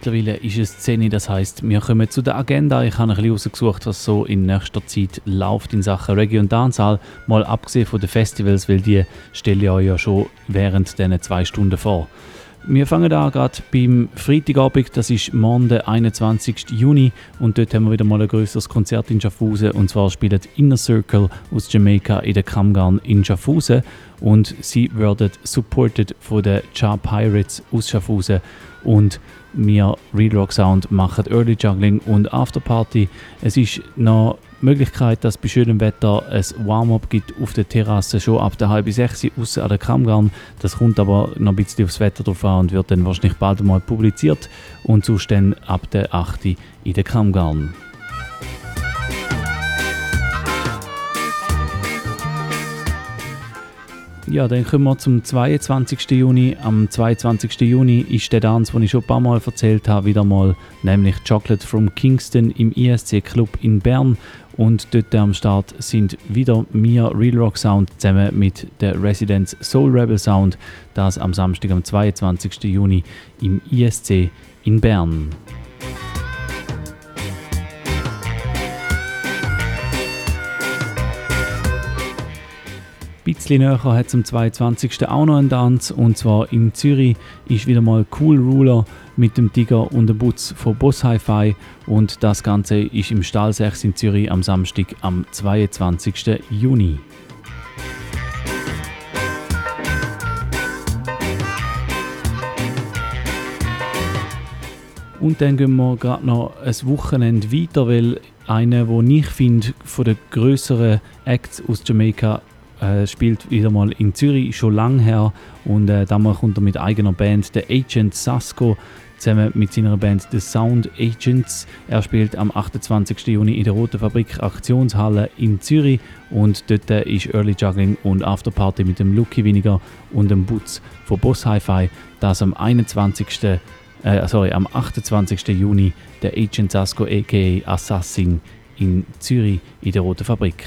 mittlerweile ist es 10 Uhr, das heißt, wir kommen zu der Agenda. Ich habe ein bisschen rausgesucht, was so in nächster Zeit läuft in Sachen Reggae und Dancehall. Mal abgesehen von den Festivals, weil die stelle ich euch ja schon während diesen zwei Stunden vor. Wir fangen an gerade beim Freitagabend, das ist morgen der 21. Juni und dort haben wir wieder mal ein größeres Konzert in Schaffhausen und zwar spielt Inner Circle aus Jamaika in der Kamgarn in Schaffhausen und sie werden supported von den Cha Pirates aus Schaffhausen und wir Real Rock Sound machen Early Juggling und Afterparty. Es ist noch die Möglichkeit, dass es bei schönem Wetter ein Warm-up gibt auf der Terrasse schon ab der halben sechs außer an der Kamgarn. Das kommt aber noch ein bisschen aufs Wetter drauf an und wird dann wahrscheinlich bald mal publiziert und sonst dann ab der 8 in der Kamgarn. Ja, dann kommen wir zum 22. Juni. Am 22. Juni ist der Dance, den ich schon ein paar Mal erzählt habe, wieder mal, nämlich Chocolate from Kingston im ISC Club in Bern. Und dort am Start sind wieder mir Real Rock Sound zusammen mit der Residence Soul Rebel Sound. Das am Samstag, am 22. Juni im ISC in Bern. Bisschen näher hat es am 22. auch noch einen Tanz und zwar in Zürich ist wieder mal Cool Ruler mit dem Tiger und dem Butz von Boss Hi-Fi und das Ganze ist im Stahl 6 in Zürich am Samstag am 22. Juni. Und dann gehen wir gerade noch ein Wochenende weiter, weil einer, wo ich finde, von den größeren Acts aus Jamaika äh, spielt wieder mal in Zürich, schon lange her. Und äh, damals kommt er mit eigener Band, der Agent Sasko, zusammen mit seiner Band The Sound Agents. Er spielt am 28. Juni in der Roten Fabrik Aktionshalle in Zürich und dort äh, ist Early Juggling und Afterparty mit dem Lucky Winiger und dem Butz von Boss Hi-Fi. Das am 21. Äh, sorry, am 28. Juni der Agent Sasko aka Assassin in Zürich in der Roten Fabrik.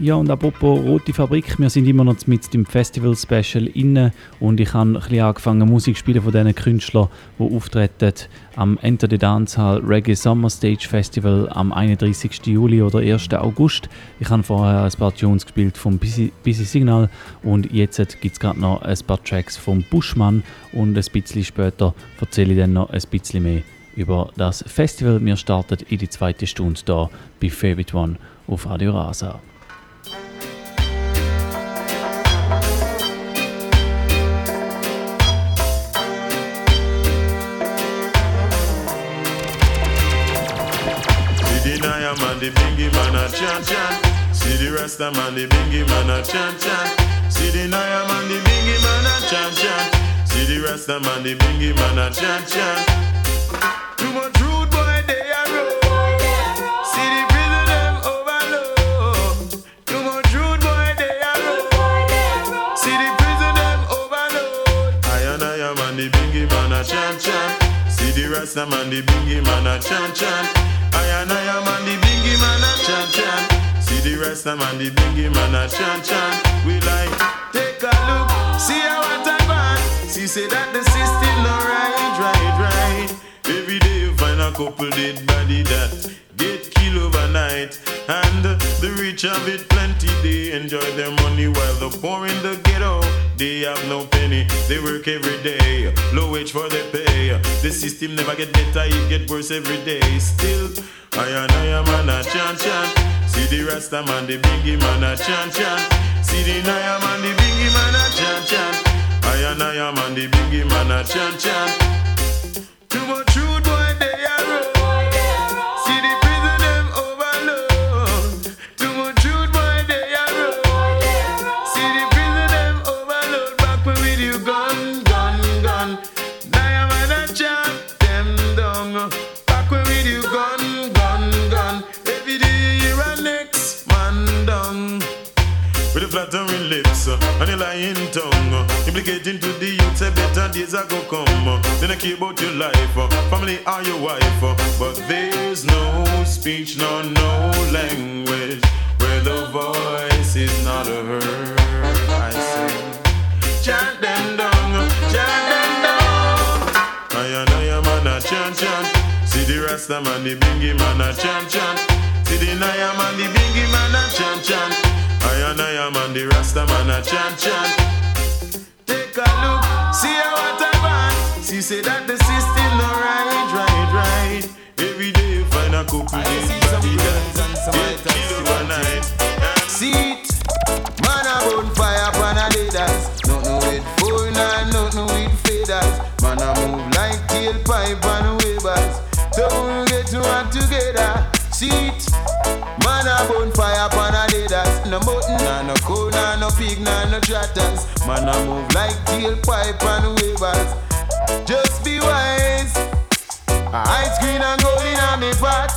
Ja, und apropos Rote Fabrik, wir sind immer noch mit dem Festival-Special inne und ich habe ein bisschen angefangen Musik zu spielen von diesen Künstlern, die auftreten am Enter the Dancehall Reggae Summer Stage Festival am 31. Juli oder 1. August. Ich habe vorher ein paar Tunes gespielt vom Busy, Busy Signal und jetzt gibt es gerade noch ein paar Tracks vom Buschmann und ein bisschen später erzähle ich dann noch ein bisschen mehr über das Festival. Wir starten in die zweite Stunde hier bei Favorite One auf Radio Rasa. Man, the Bingy man a chant chant. See the Rasta man, the Bingy man a chant chant. See the Naya man, the Bingy man a chant chant. See the Rasta man, the Bingy man a chant chant. Too much rude boy they are a chant chant. See the Rasta man, the Bingy man a chant chant. Chant chant. See the Rasta man, the Bingy man a chant chant. We like take a look, see how what I want. See say that the system no right, right, right. Every day you find a couple dead body that get killed overnight. And the rich have it plenty, they enjoy their money while the poor in the ghetto, they have no penny. They work every day, low wage for their pay. The system never get better, it get worse every day. Still, I and I am man a chant chant. See the Rasta man, the Bingy man a chant chant. See the Naya man, the Bingy man a chant chant. I and I am man, the Bingy man a chant chant. Too much lying tongue. Implicating to the youth say better days are go come. Then I care about your life, uh, family or your wife uh, But there's no speech nor no language Where the voice is not heard. I say Chant them down, chant them down. I and I am man a chant chant. See the Rasta man, the Bingy man a chant chant. See the Naya man, the Bingy man a chant chant I and I am and the Rasta man a chant chant. Take a look, see how what I want. See say that the system no right, right, right. Every day you find a couple days body that get killed overnight. See it, man a bonfire pan a leaders. Nothing with four nine, nothing with faders. Man a move like tailpipe and wavers. Don't get to one together. See it, man a bonfire pan a leaders. No mutton, no trotters. Man a move like tailpipe and wavers. Just be wise. Ice green and gold in me pot.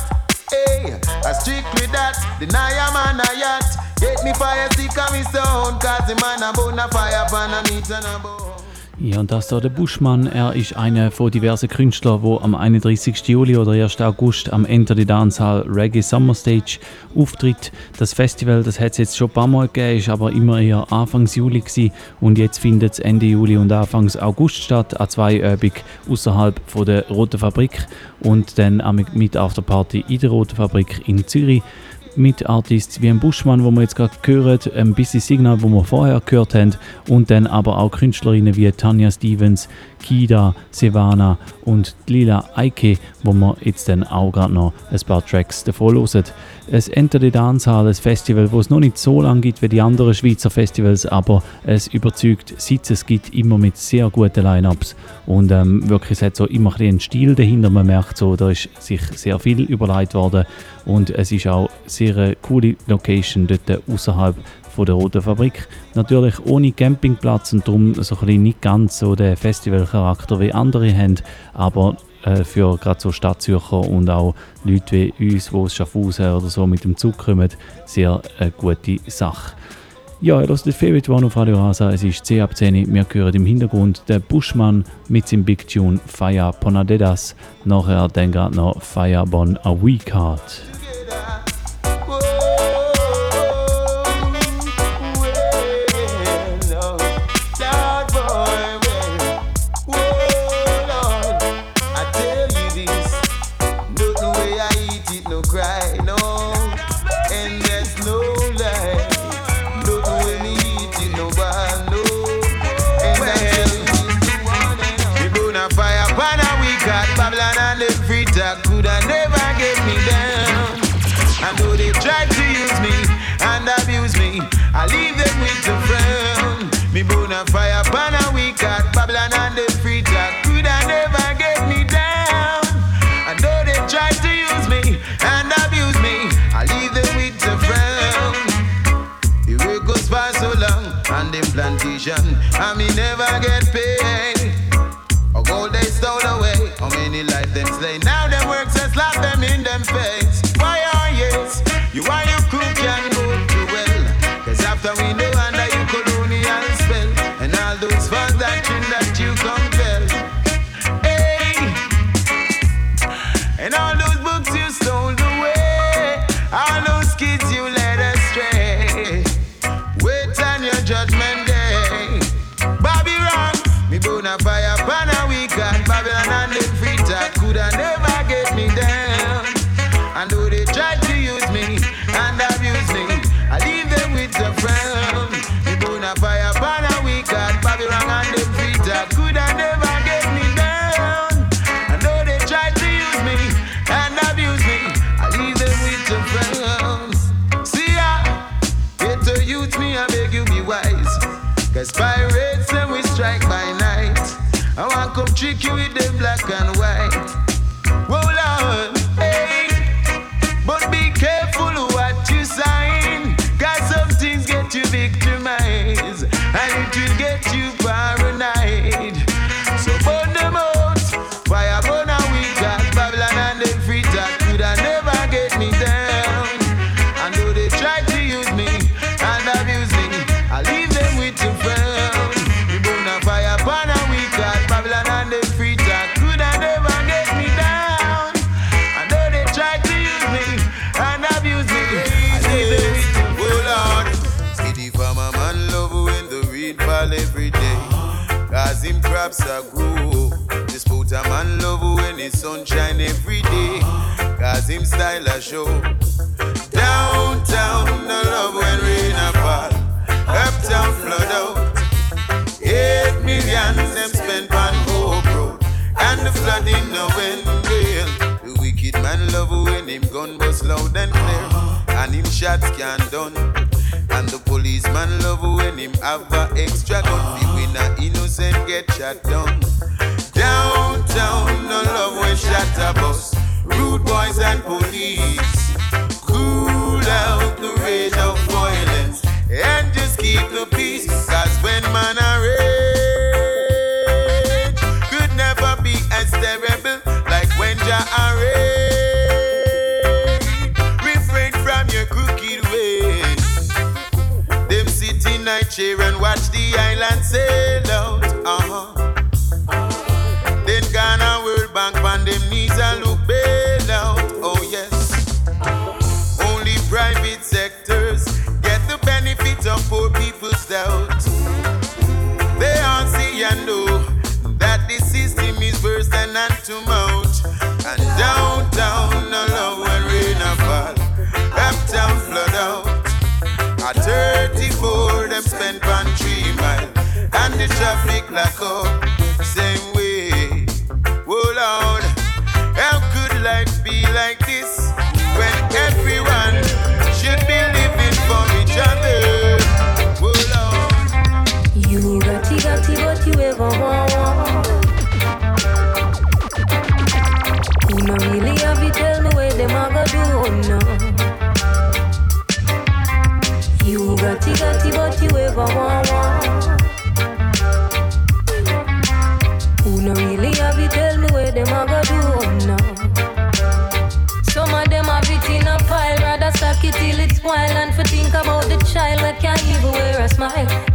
Hey, I strictly that. Deny a man a yacht. Get me fire stick and me stone. Cause the man a bone a fire pan a meat and a bone. Ja, und das da der Buschmann. Er ist einer von diversen Künstlern, der am 31. Juli oder 1. August am Enter the Dancehall Reggae Summer Stage auftritt. Das Festival, das hat es jetzt schon ein paar Mal gegeben, ist aber immer eher Anfangs Juli gewesen. und jetzt findet es Ende Juli und Anfangs August statt, an zwei Übungen außerhalb der Roten Fabrik und dann mit Afterparty in der Roten Fabrik in Zürich mit Artists wie ein Buschmann, wo wir jetzt gerade hören, ein bisschen Signal, wo wir vorher gehört haben, und dann aber auch Künstlerinnen wie Tanja Stevens, Kida, Sevana und Lila Eike, wo wir jetzt dann auch gerade noch ein paar Tracks davon hören. Es Enter the Dancehall, ein Festival, wo es noch nicht so lange gibt wie die anderen Schweizer Festivals, aber es überzeugt, seit es gibt, immer mit sehr guten Line-Ups. Und ähm, wirklich es hat so immer ein einen Stil dahinter, man merkt so, da ist sich sehr viel überlegt worden. Und es ist auch sehr eine coole Location dort außerhalb der Roten Fabrik. Natürlich ohne Campingplatz und darum so ein nicht ganz so den Festivalcharakter wie andere haben, aber äh, für gerade so Stadtzürcher und auch Leute wie uns, die aus Schaffhausen oder so mit dem Zug kommen, sehr eine gute Sache. Ja, ihr hört den Favorite One auf Radio Rasa. Es ist 10 ab 10. Wir hören im Hintergrund den Buschmann mit seinem Big Tune Fire Ponadedas. Nachher dann gerade noch Fire Bon a Week Heart. Vision, and me never crops are grow. The sporter man love when the sunshine every day. Cause him style a show. Downtown, no love when rain a fall. Uptown flood out. Eight million them spend on Hope Road. And the flooding no wind gale. The wicked man love when him gun bust loud and clear. And him shots can't done. And the policeman love when him have a extra gun. Be when a innocent get shot down. Downtown, no love when shot a bus. Rude boys and police. Cool out the rage of violence. And just keep the chair and watch the island sail out. Uh-huh. And the traffic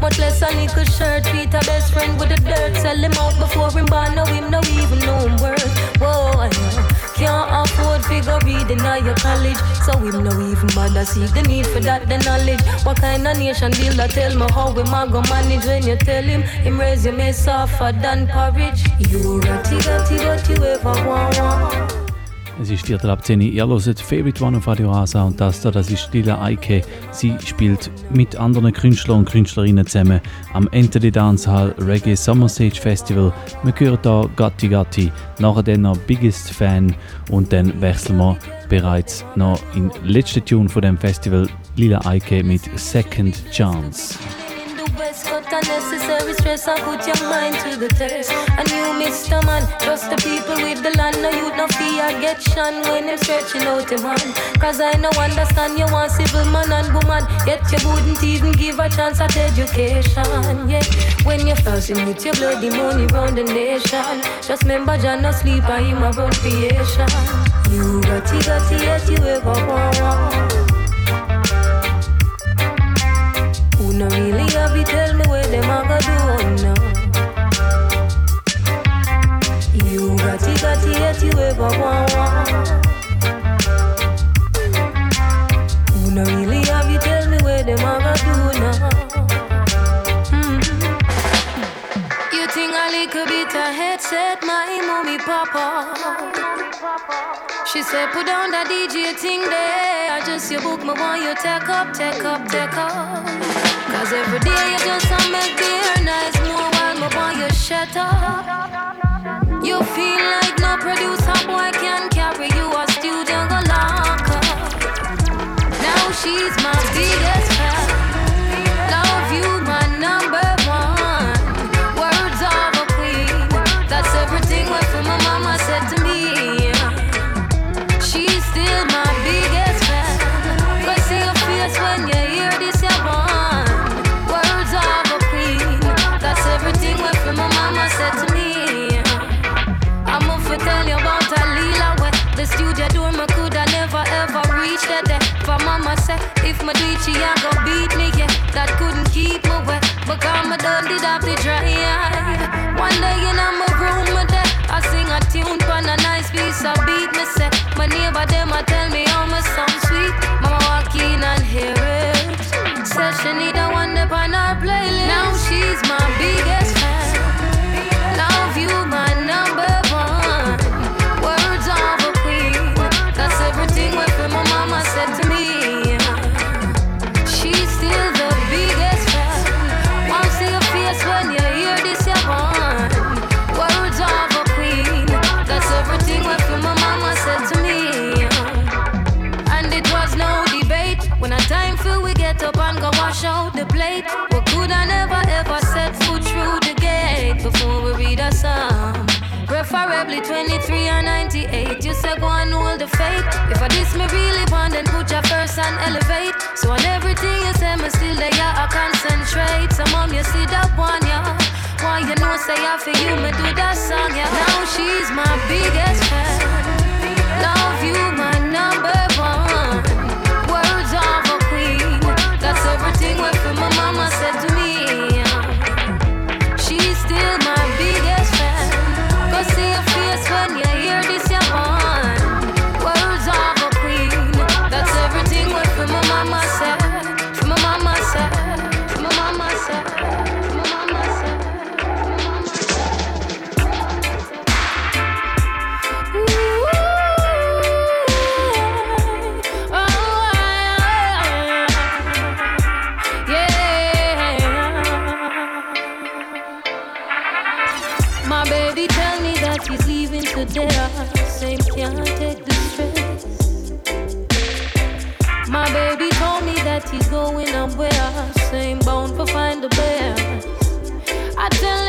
Much less a nickel shirt, a best friend with the dirt. Sell him out before him born, no him, no even know him worth. Whoa, I. Can't afford figure reading at your college, so him no even bother seek the need for that the knowledge. What kind of nation builder tell me how we a go manage when you tell him him resume softer than porridge. You ratty ratty you ever want. Es ist Viertel ab 10 Uhr. Ihr hört Favorite One auf Radio Rasa und das da, das ist Lila Eike. Sie spielt mit anderen Künstlern und Künstlerinnen zusammen am Ente Dancehall Reggae Summer Stage Festival. Wir hören hier Gatti Gatti, nachher dann noch Biggest Fan und dann wechseln wir bereits noch in den letzten Tune von dem Festival Lila Eike mit Second Chance. Unnecessary stress and put your mind to the test. And you, Mr. Man, trust the people with the land. No youth, no fear, get shun when them stretching out your hand. Cause I know understand you want civil man and woman. Yet you wouldn't even give a chance at education. Yeah, when you're fussing with your bloody money round the nation. Just remember, John no sleep, I him about creation. You got it, got it, yet you ever want. Who no really have it, tell them a go do now. You got it, got it, yet you ever want. Who no really have it, tell me where them a go do now. Mm-hmm. You think a little bit of headset, my mommy papa. She said, put down that DJ thing there. I just you book me want you take up, take up, take up. Cause every day you just a make beer nice more while my boy you shut up. You feel like no producer boy can carry you a studio lock. Now she's my biggest fan. She a go beat me, yeah. That couldn't keep me wet because my done did have the dry Preferably 23 and 98. You say go and hold the faith. If I diss me really want, then put your first and elevate. So on everything you say, me still there, I concentrate. So mom, you see that one, yeah. Why you know say I for you, me do that song, yeah. Now she's my biggest fan. Going somewhere. Same bound for find the best. I tell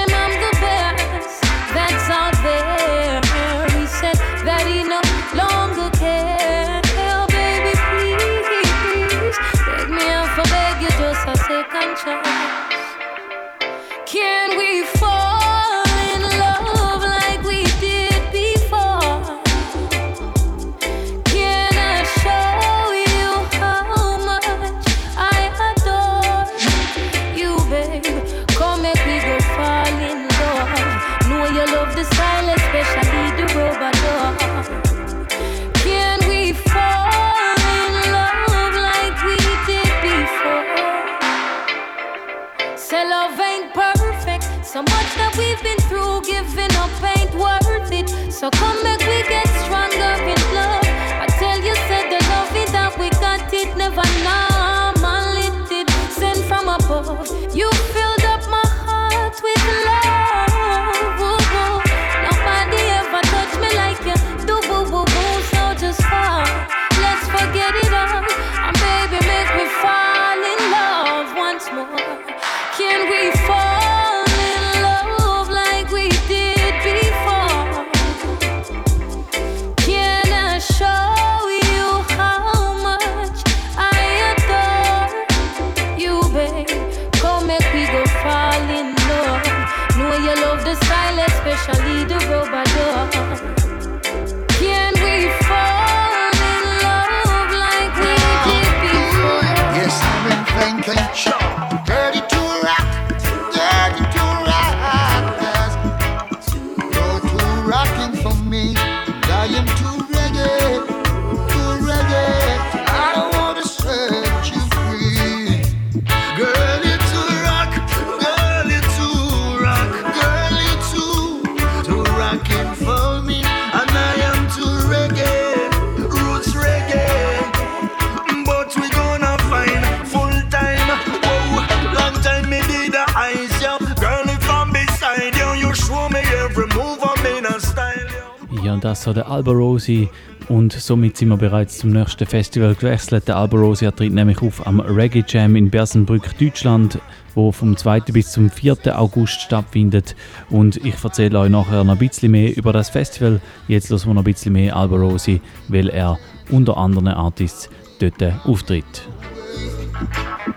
so der Alberosi und somit sind wir bereits zum nächsten Festival gewechselt. Der Alberosi tritt nämlich auf am Reggae Jam in Bersenbrück, Deutschland, wo vom 2. bis zum 4. August stattfindet. Und ich erzähle euch nachher noch ein bisschen mehr über das Festival. Jetzt hören wir noch ein bisschen mehr Alberosi, weil er unter anderen Artists dort auftritt.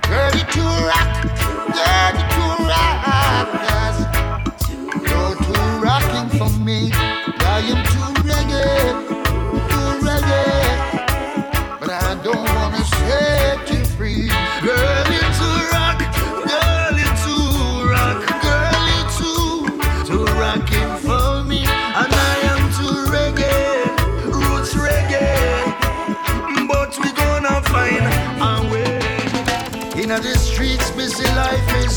Ready to rock, ready to rock, yes. You're too rocking for me, dying too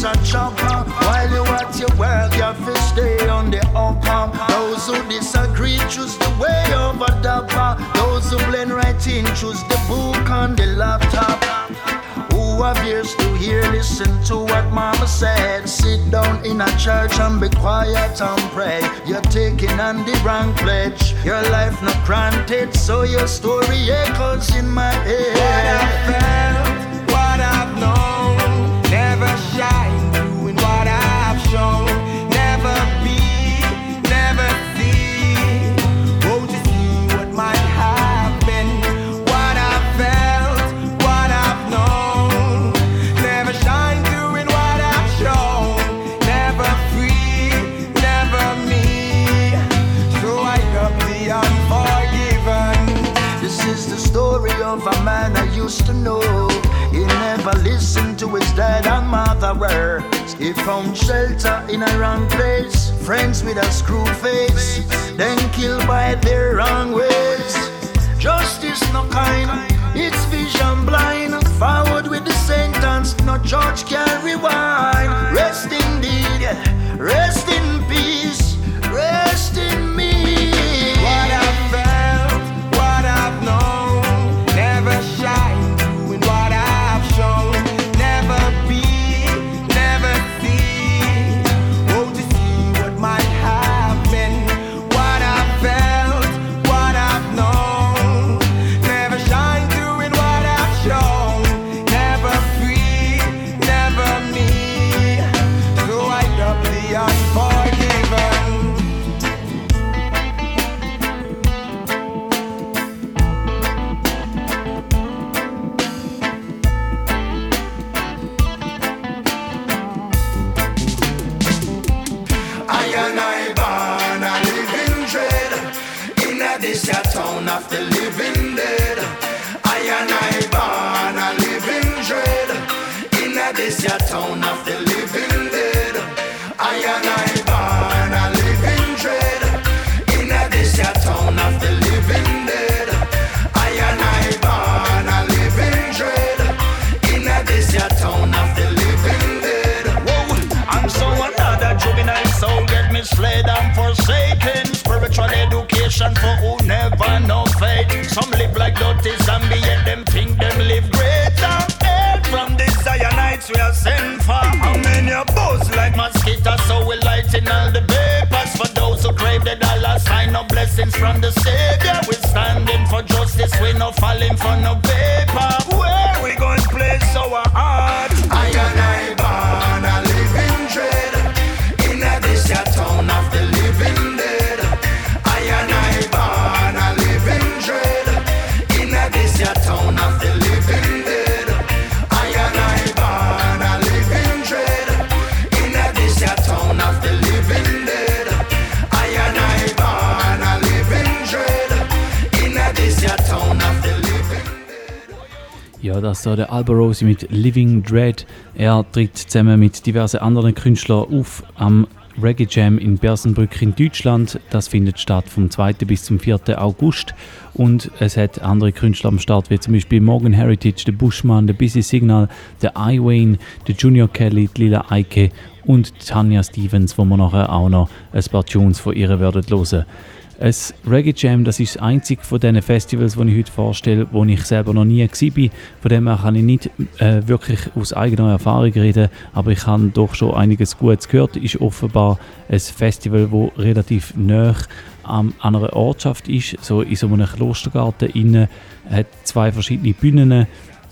a chopper. While you at your work, you have to stay on the upper. Those who disagree choose the way of a dapper. Those who blend right in choose the book on the laptop. Who have ears to hear, listen to what mama said. Sit down in a church and be quiet and pray. You're taking on the wrong pledge. Your life not granted, so your story echoes in my head. What I felt, what I've known, never shine used to know. He never listened to his dad and mother words. He found shelter in a wrong place. Friends with a screw face, then killed by their wrong ways. Justice no kind, it's vision blind. Forward with the sentence, no judge can rewind. Rest indeed, rest in peace, rest in from the. Das ist der Alberosi mit Living Dread. Er tritt zusammen mit diversen anderen Künstlern auf am Reggae Jam in Bersenbrück in Deutschland. Das findet statt vom 2. bis zum 4. August. Und es hat andere Künstler am Start, wie zum Beispiel Morgan Heritage, der Bushman, der Busy Signal, der I Wayne, der Junior Kelly, die Lila Eike und Tanya Stevens, wo wir nachher auch noch ein paar Tunes von ihr werden hören. Ein Reggae Jam, das ist das einzige von diesen Festivals, die ich heute vorstelle, wo ich selber noch nie war. Von dem her kann ich nicht äh, wirklich aus eigener Erfahrung reden, aber ich habe doch schon einiges Gutes gehört. Ist offenbar ein Festival, das relativ nah an einer Ortschaft ist, so in so einem Klostergarten innen, hat zwei verschiedene Bühnen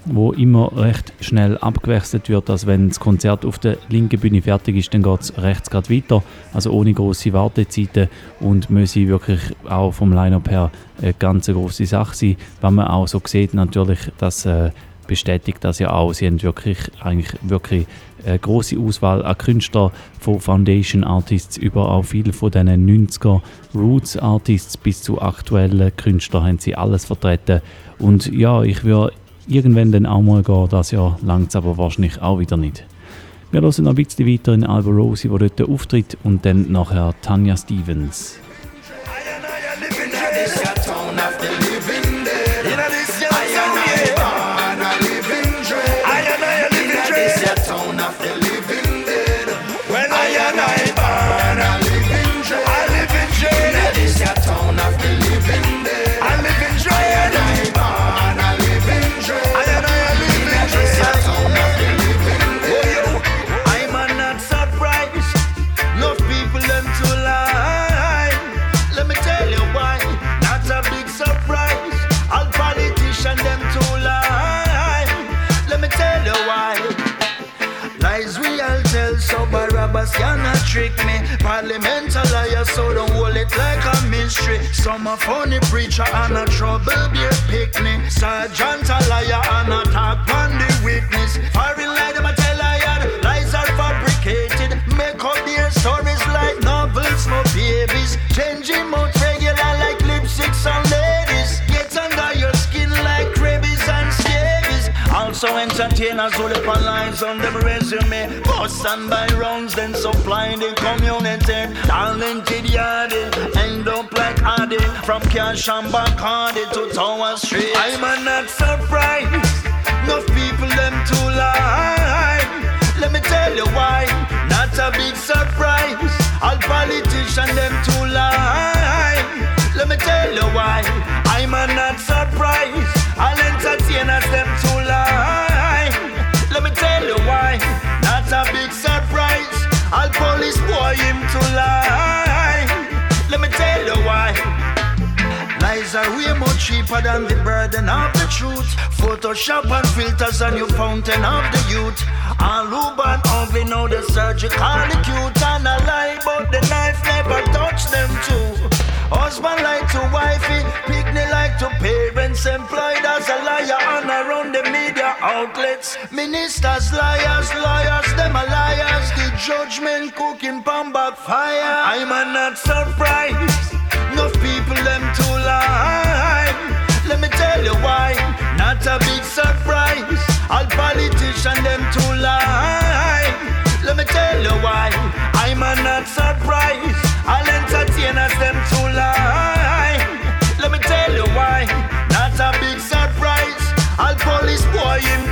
wo immer recht schnell abgewechselt wird, als wenn das Konzert auf der linken Bühne fertig ist, dann geht es rechts gerade weiter, also ohne große Wartezeiten und müsse wirklich auch vom Line-Up her eine ganz große Sache sein, was man auch so sieht natürlich, dass äh, bestätigt das ja auch. Sie haben wirklich eigentlich wirklich eine große Auswahl an Künstlern von Foundation Artists. Über auch viele von diesen 90er Roots Artists bis zu aktuellen Künstlern haben sie alles vertreten. Und ja, ich würde irgendwann dann auch mal gehen. Das Jahr langt es aber wahrscheinlich auch wieder nicht. Wir hören noch ein bisschen weiter in Alba Rosie, wo dort auftritt, und dann nachher Tanya Stevens. Some a funny preacher and a trouble beer picnic. Sergeant a liar and a talk on the witness. Foreign Also entertainers who live on lines on them resume. Bust and buy rounds, then supply the community. Talented yardie, end up like Addy. From Cash and Bacardi to Tower Street. I'm not surprised. Enough people them too lie. Let me tell you why. Not a big surprise. All politicians them too lie. Let me tell you why. I'm not surprised. Entertainers them too lie. Let me tell you why. Not a big surprise. All police boy him to lie. Let me tell you why. Lies are way more cheaper than the burden of the truth. Photoshop and filters a new fountain of the youth. All who born ugly know the surgical cute and a lie, but the knife never touch them too. Husband like to wifey, picnic like to parents, employed as a liar and around the media outlets. Ministers, liars, lawyers, them are liars. The judgment cooking pan backfire. I'm not surprised. Enough people them to lie. Let me tell you why. Not a big surprise. All politicians them to lie. Let me tell you why. I'm not surprised. All entertainers them to lie. Let me tell you why. Not a big surprise. All police boy him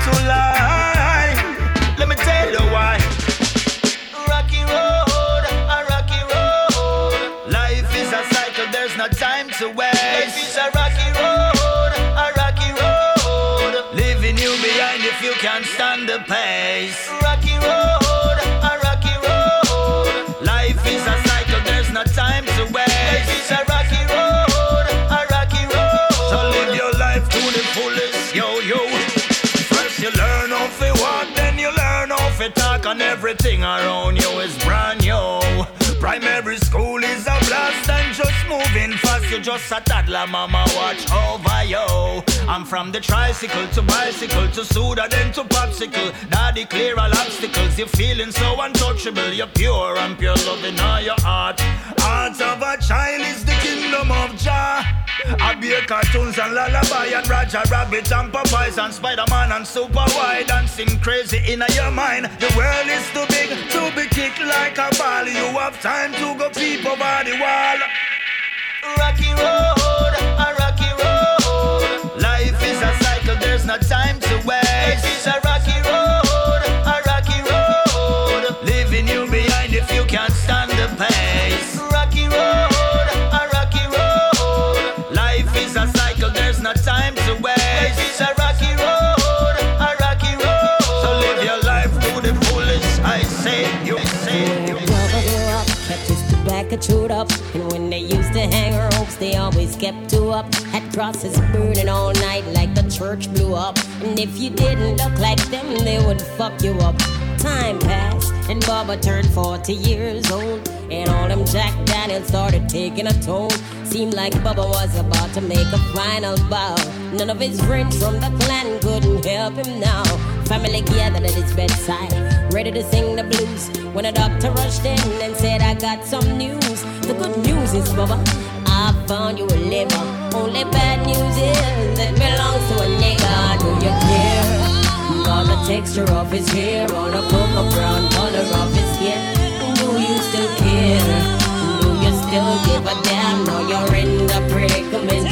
and everything around you is brand new. Primary school You're just a toddler, mama, watch over you. I'm from the tricycle to bicycle to soda, then to popsicle. Daddy clear all obstacles. You're feeling so untouchable. You're pure and pure loving all your heart. Heart of a child is the kingdom of Jah. I beer cartoons and lullaby and Roger Rabbit and Popeyes and Spider-Man and Super Wide dancing crazy in your mind. The world is too big to be kicked like a ball. You have time to go peep over the wall. no time to waste. is a rocky road, a rocky road. Leaving you behind if you can't stand the pace. Rocky road, a rocky road. Life is a cycle, there's no time to waste. is a rocky road, a rocky road. So live your life to the fullest. I say, you say, you say. Back chewed up, and when they used to hang ropes, they always kept two up. Had crosses burning all night church blew up. And if you didn't look like them, they would fuck you up. Time passed, and Bubba turned 40 years old. And all them Jack Daniels started taking a toll. Seemed like Bubba was about to make a final bow. None of his friends from the Klan couldn't help him now. Family gathered at his bedside, ready to sing the blues. When a doctor rushed in and said, I got some news. The good news is, Bubba, I found you a liver. Only bad news is it belongs to a nigga. Do you care? On the texture of his hair, on the cocoa brown color of his skin. Do you still care? Do you still give a damn? Or you're in the predicament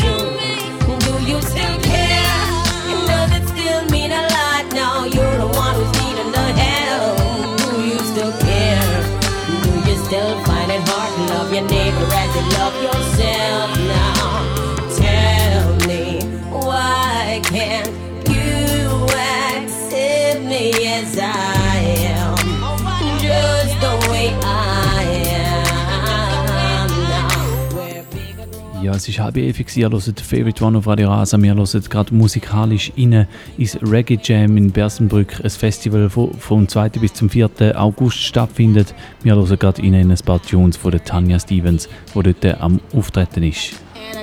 es ist halb ewig. Ihr hört Favorite One auf Radio Rasa. Wir hören gerade musikalisch rein ins Reggae Jam in Bersenbrück, ein Festival, das vom 2. bis zum 4. August stattfindet. Wir hören gerade rein in ein paar Tunes von der Tanya Stevens, die dort am Auftreten ist.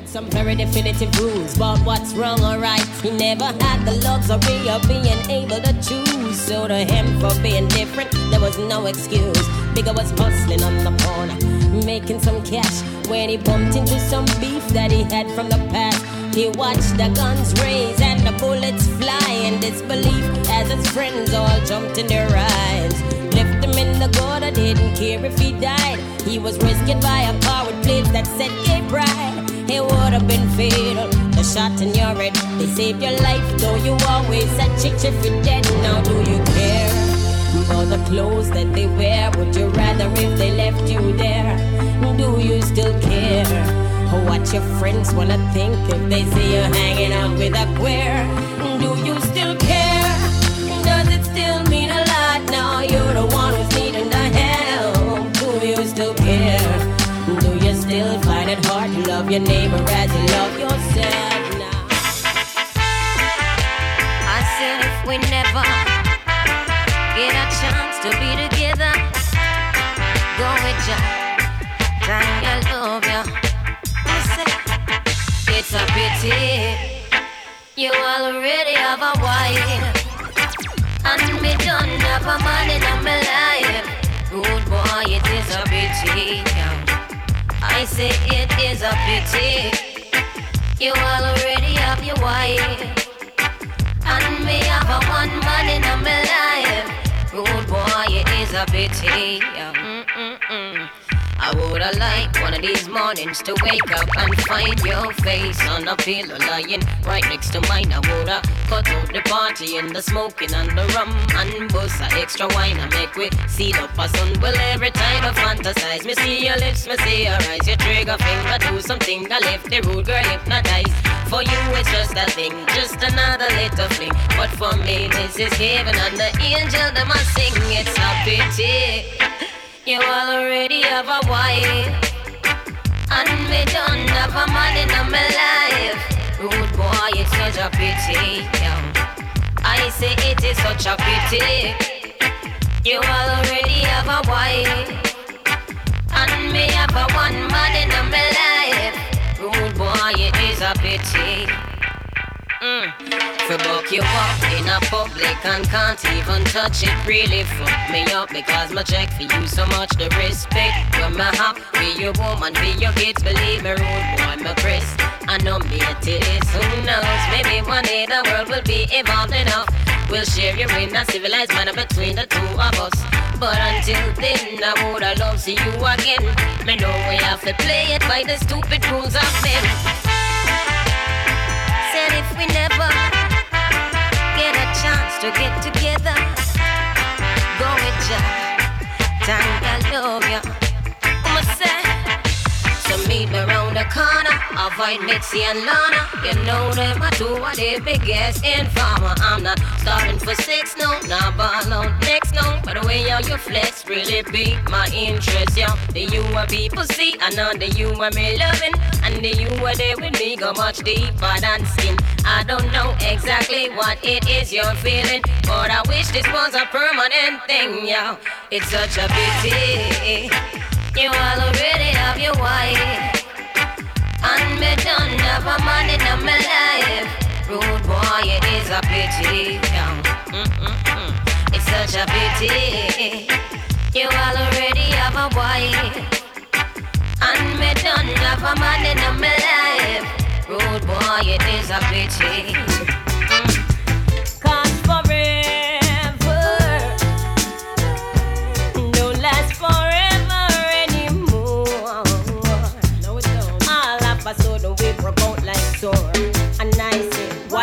Some very definitive rules about what's wrong or right. He never had the luxury of being able to choose. So to him, for being different, there was no excuse. Bigger was hustling on the corner, making some cash. When he bumped into some beef that he had from the past, he watched the guns raise and the bullets fly in disbelief as his friends all jumped in their rides. Left him in the gutter, didn't care if he died. He was rescued by a car with that said gay pride. It would have been fatal. The shot in your head, they saved your life, though you always said chick if you're dead. Now do you care for the clothes that they wear? Would you rather if they left you there? Do you still care? Or what your friends wanna think if they see you hanging out with a queer? Do you still care? Does it still mean a lot now? You're the one who's needing the help. Do you still care? Do you still find it hard to love your neighbor as you love yourself now? I said if we never to be together, go with ya, time I love ya. It's a pity you already have a wife, and me don't have a man in my life. Good boy, it is a pity. I say it is a pity. You already have your wife. And me have a one man in my life. Good boy, it is a pity. Mm-mm-mm. I woulda liked one of these mornings to wake up and find your face on a pillow lying right next to mine. I woulda cut out the party and the smoking and the rum and bust a extra wine and make we seal up a sun. Well, every time I fantasize, me see your lips, me see your eyes, your trigger finger do something that left the rude girl hypnotized. For you, it's just a thing, just another little fling. But for me, this is heaven and the angel them a sing. It's a pity. You already have a wife And me don't have a man in my life Rude boy, it's such a pity yeah. I say it is such a pity You already have a wife And me have a one man in my life boy, it is a pity. Mm. For buck you up in a public and can't even touch it really. Fuck me up because my check for you so much the respect when my hop be your woman be your kids believe me rude boy my Chris. I know me it is who knows? Maybe one day the world will be evolved enough we'll share your in a civilized manner between the two of us but until then I woulda love see you again me know we have to play it by the stupid rules of men said if we never get a chance to get together, go with ya. Time I love ya. I'ma say, so meet me round the corner. Avoid Mitzi and Lana. You know them, I do what they biggest informer. I'm not starting for six, no, not ball on next, no. But the way how you flex really beat my interest, yo. The you are people see, I know the you are me loving. And the you are there with me go much deeper than skin. I don't know exactly what it is you're feeling, but I wish this was a permanent thing, yo. It's such a pity. You all already have your wife. And me done have a man in my life. Rude boy, it is a pity. Mm-mm-mm. It's such a pity. You already have a wife. And me done have a man in my life. Rude boy, it is a pity.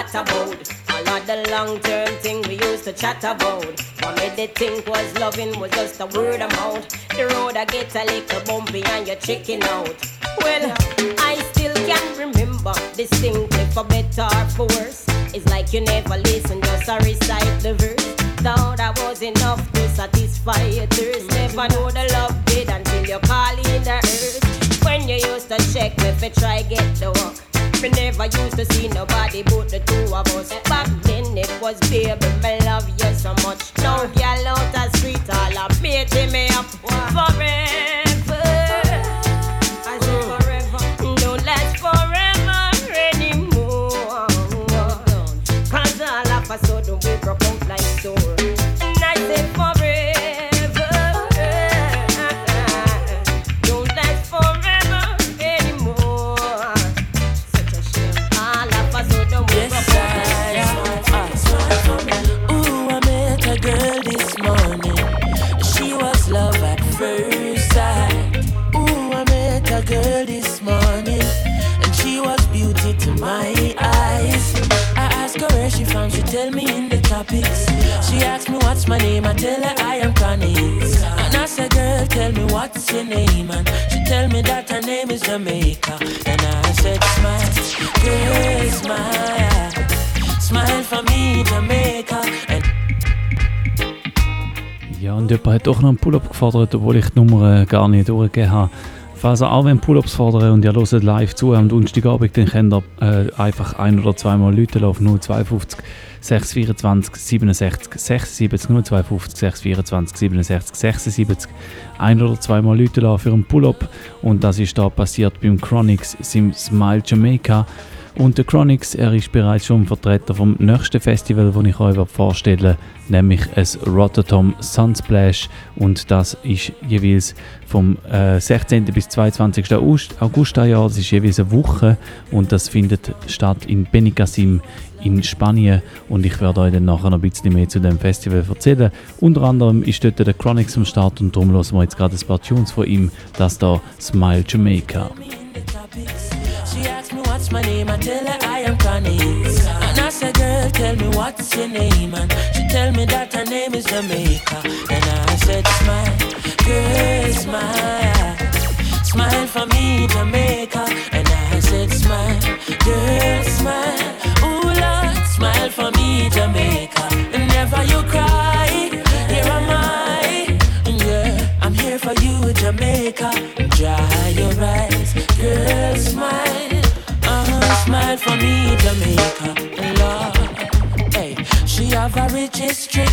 What about all of the long term thing we used to chat about? What made they think was loving was just a word mouth. The road I get a little bumpy and you're checking out. Well, I still can remember distinctly for better or for worse. It's like you never listen, just a recite the verse. Thought I was enough to satisfy your thirst. Never know the love did until you call in the earth. When you used to check me if you try get the work. Me never used to see nobody but the two of us. Back then it was baby, me love you so much. Now girl out the street, all mating me up forever. I my eyes. I asked her where she from, she tell me in the tropics. She asked me what's my name, I tell her I am Chronix. And I said, girl, tell me what's your name. And she tell me that her name is Jamaica. And I said, smile, girl, smile. Smile for me, Jamaica. And Ja, und hat doch noch Pull-Up gefordert, obwohl ich die Nummer äh, gar nicht durchgegeben. Falls ihr auch Pull-Ups fordern und ihr hört live zu am Donnerstagabend, dann könnt ihr äh, einfach ein- oder zweimal Leute auf 052 624 67 76 052 624 67 76 ein- oder zweimal Leute für einen Pull-Up. Und das ist da passiert beim Chronix im Smile Jamaica und der Chronix, er ist bereits schon Vertreter vom nächsten Festival, das ich euch vorstellen nämlich es Rotterdam Sunsplash und das ist jeweils vom äh, 16. bis 22. August, August Jahr. Das ist jeweils eine Woche und das findet statt in Benicassim in Spanien und ich werde euch dann nachher noch ein bisschen mehr zu dem Festival erzählen. Unter anderem ist dort der Chronix am Start und darum hören wir jetzt gerade ein paar Tunes von ihm, das da Smile Jamaica. What's my name, I tell her I am Chronixx. And I said, girl, tell me what's your name. And she tell me that her name is Jamaica. And I said, smile, girl, smile. Smile for me, Jamaica. And I said, smile, girl, smile. Ooh, Lord, smile for me, Jamaica. And never you cry, here am I. Yeah, I'm here for you, Jamaica. Dry your eyes, girl, smile. For me, Jamaica. Lord, hey, she have a rich history.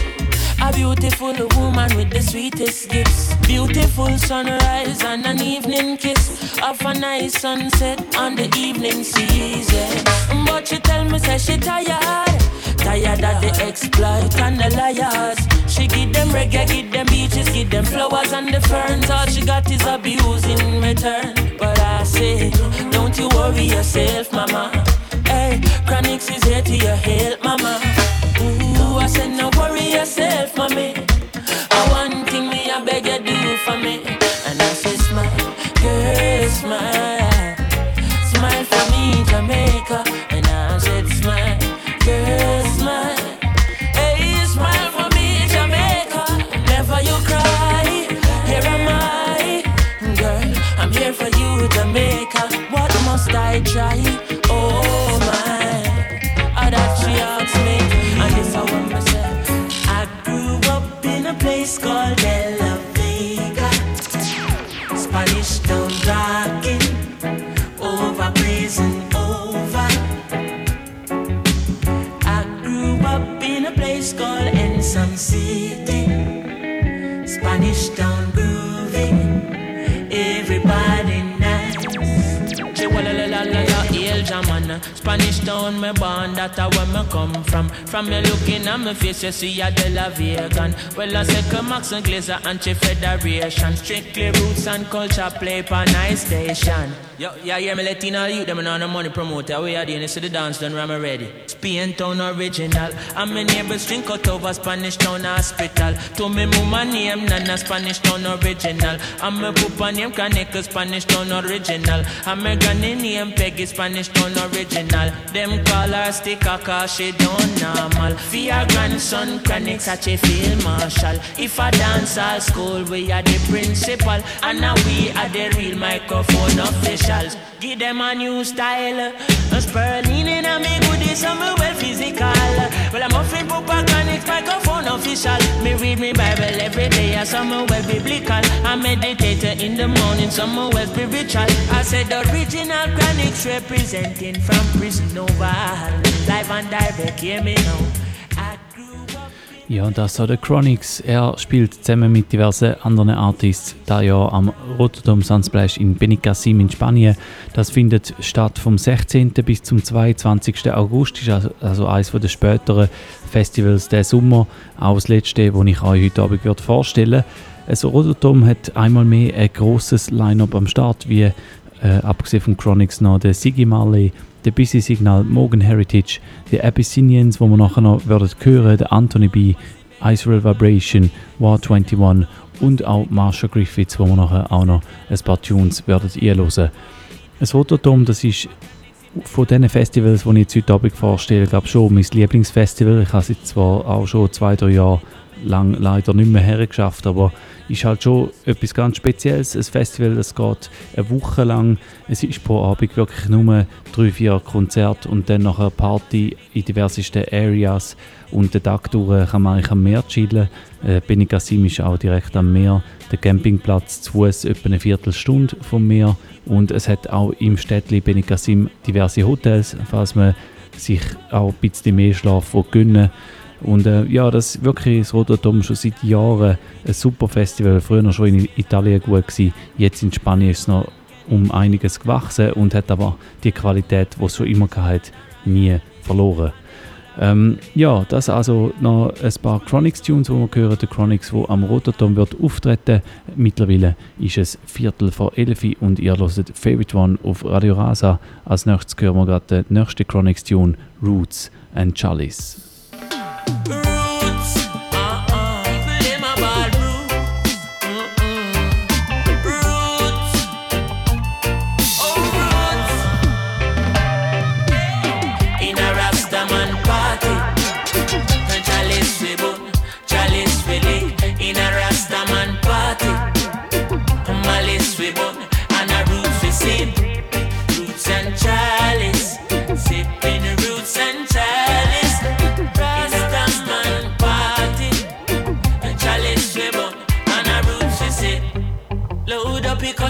A beautiful woman with the sweetest gifts. Beautiful sunrise and an evening kiss. Of a nice sunset on the evening season. But she tell me, say she tired. Tired of the exploit and the liars. She give them reggae, give them beaches, give them flowers and the ferns. All she got is abuse in return. But I say, don't you worry yourself, mama. Hey, Chronixx is here to your help, mama. Ooh, I said, no worry yourself, mommy. I one thing me, I beg you do for me. And I say, smile, girl, smile. Smile for me, Jamaica. And I said, smile, girl, smile. Hey, smile for me, Jamaica. Never you cry. Here am I, girl. I'm here for you, Jamaica. What place called Ensom City. Spanish Spanish town, me born, that's where me come from. From me looking at me face, you see a De La Vegan. Well, I say come Max and Glazer and Chief Federation. Strictly roots and culture play for nice station. Yo, yeah, yeah, me letting all you them on the money promoter. We are doing this to the dance done, I'm ready. Spain town original. And my neighbors drink out over Spanish town hospital. To me mama name Nana Spanish town original. And my papa name Kaneka Spanish town original. And my granny name Peggy Spanish town original. Them call her sticker cause she don't normal. Your grandson Kaneka such a field marshal. If I dance all school, we are the principal. And now we are the real microphone officials. Give them a new style. A spurling in a me goodies, I'm well physical. Well, I'm offering Papa Connect microphone official. Me read me Bible every day, as I'm well biblical. I meditate in the morning, some well spiritual. I said the original Chronixx representing from prison over. Life and direct, hear me now. Ja, das so der Chronix. Er spielt zusammen mit diversen anderen Artists da Jahr am Rotterdam Sunsplash in Benicassim in Spanien. Das findet statt vom 16. bis zum 22. August. Ist also, eines der späteren Festivals der Sommer. Auch das letzte, das ich euch heute Abend würde vorstellen Also Rotterdam hat einmal mehr ein grosses Line-Up am Start, wie äh, abgesehen von Chronix noch der Siggy Marley, der Busy Signal, Morgan Heritage, die Abyssinians, wo wir nachher noch werden hören, der Anthony B, Israel Vibration, War 21 und auch Marshall Griffiths, wo wir nachher auch noch ein paar Tunes werden einhören. Das Rotterdam, das ist von diesen Festivals, die ich jetzt heute Abend vorstelle, glaube ich schon mein Lieblingsfestival. Ich habe es zwar auch schon zwei, drei Jahre lang leider nicht mehr hergeschafft, aber ist halt schon etwas ganz Spezielles. Ein Festival, das geht eine Woche lang. Es ist pro Abend wirklich nur drei, vier Konzerte und dann noch eine Party in diversesten Areas. Und den Tag durch kann man eigentlich am Meer chillen. Äh, Benicassim ist auch direkt am Meer. Der Campingplatz zu Fuß etwa eine Viertelstunde vom Meer. Und es hat auch im Städtchen Benicassim diverse Hotels, falls man sich auch ein bisschen mehr Schlaf gönnen und äh, ja, das ist wirklich das Rotterdam schon seit Jahren ein super Festival. Früher schon in Italien gut gewesen, jetzt in Spanien ist es noch um einiges gewachsen und hat aber die Qualität, die es schon immer hat, nie verloren. Ähm, ja, das also noch ein paar Chronix-Tunes, die wir hören. Der Chronix, der am Rotterdam wird auftreten. Mittlerweile ist es Viertel vor elf und ihr hört Favorite One auf Radio Rasa. Als nächstes hören wir gerade den nächsten Chronix-Tune, Roots and Chalice. right.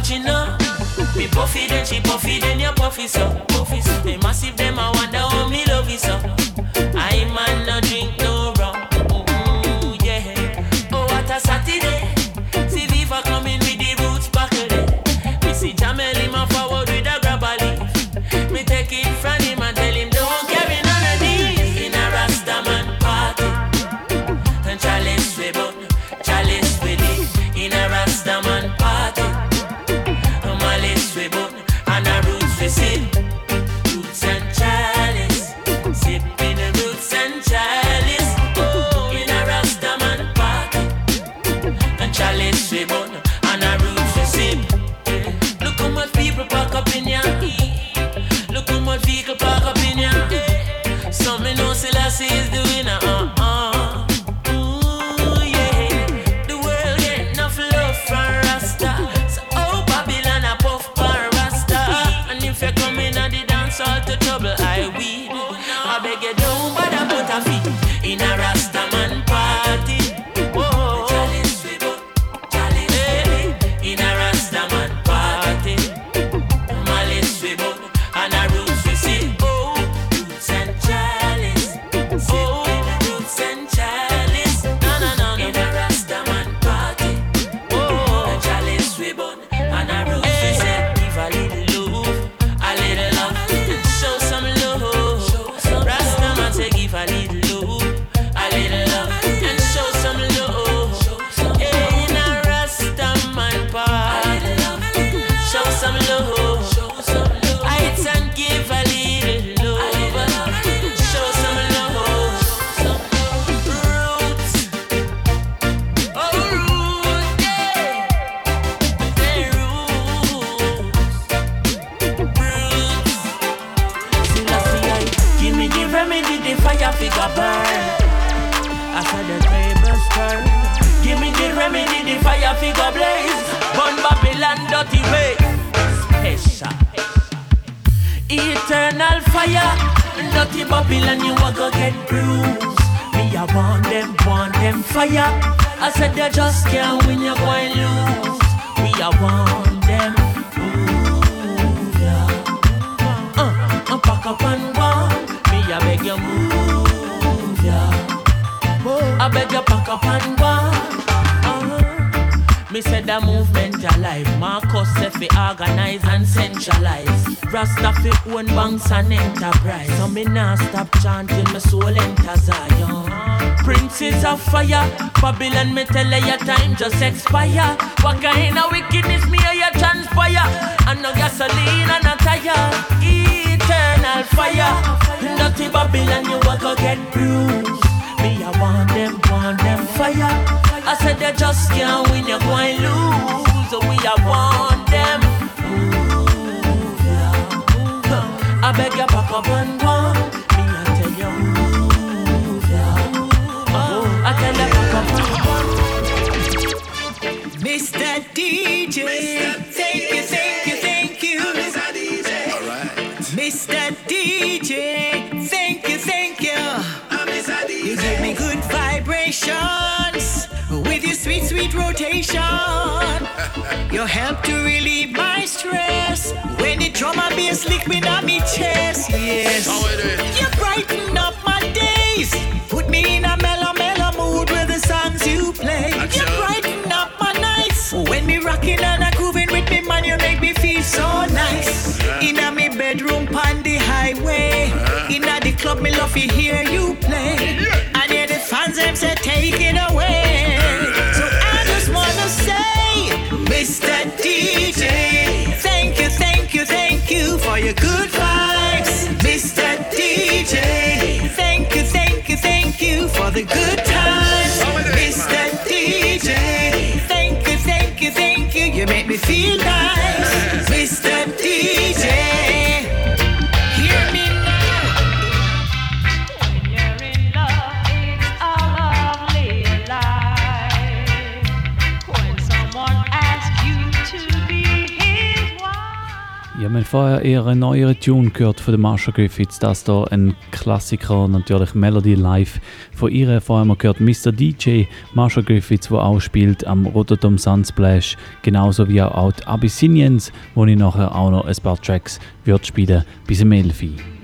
Your cochino. Me puffy then she puffy then you puffy so puffy so. Me massive them I wonder how me love it so. I man no drink no she bun and her room she sip. Look how my people pack up in ya. Just expire. What kind of wickedness me or you transpire? And no gasoline and no tire. Eternal fire, dirty Babylon you a go get bruised. Me I want them, want them fire. I said they just can't win, you going lose. We I want them. Ooh, yeah. I beg you pack up and go. You help to relieve my stress when the drum and bass lick me on me chest. Yes, you brighten up my days, put me in a mellow, mellow mood with the songs you play. You brighten up my nights when me rocking and a grooving with me man. You make me feel so nice. In a me bedroom on the highway, in a the club me love to hear you play, feel nice, vorher eher einen neueren Tune gehört von den Marsha Griffiths. Das hier ein Klassiker, natürlich Melody Live. Von ihr vorher haben wir gehört Mr. DJ, Marsha Griffiths, der auch spielt am Rotterdam Sunsplash. Genauso wie auch die Abyssinians, wo ich nachher auch noch ein paar Tracks wird spielen bis im 11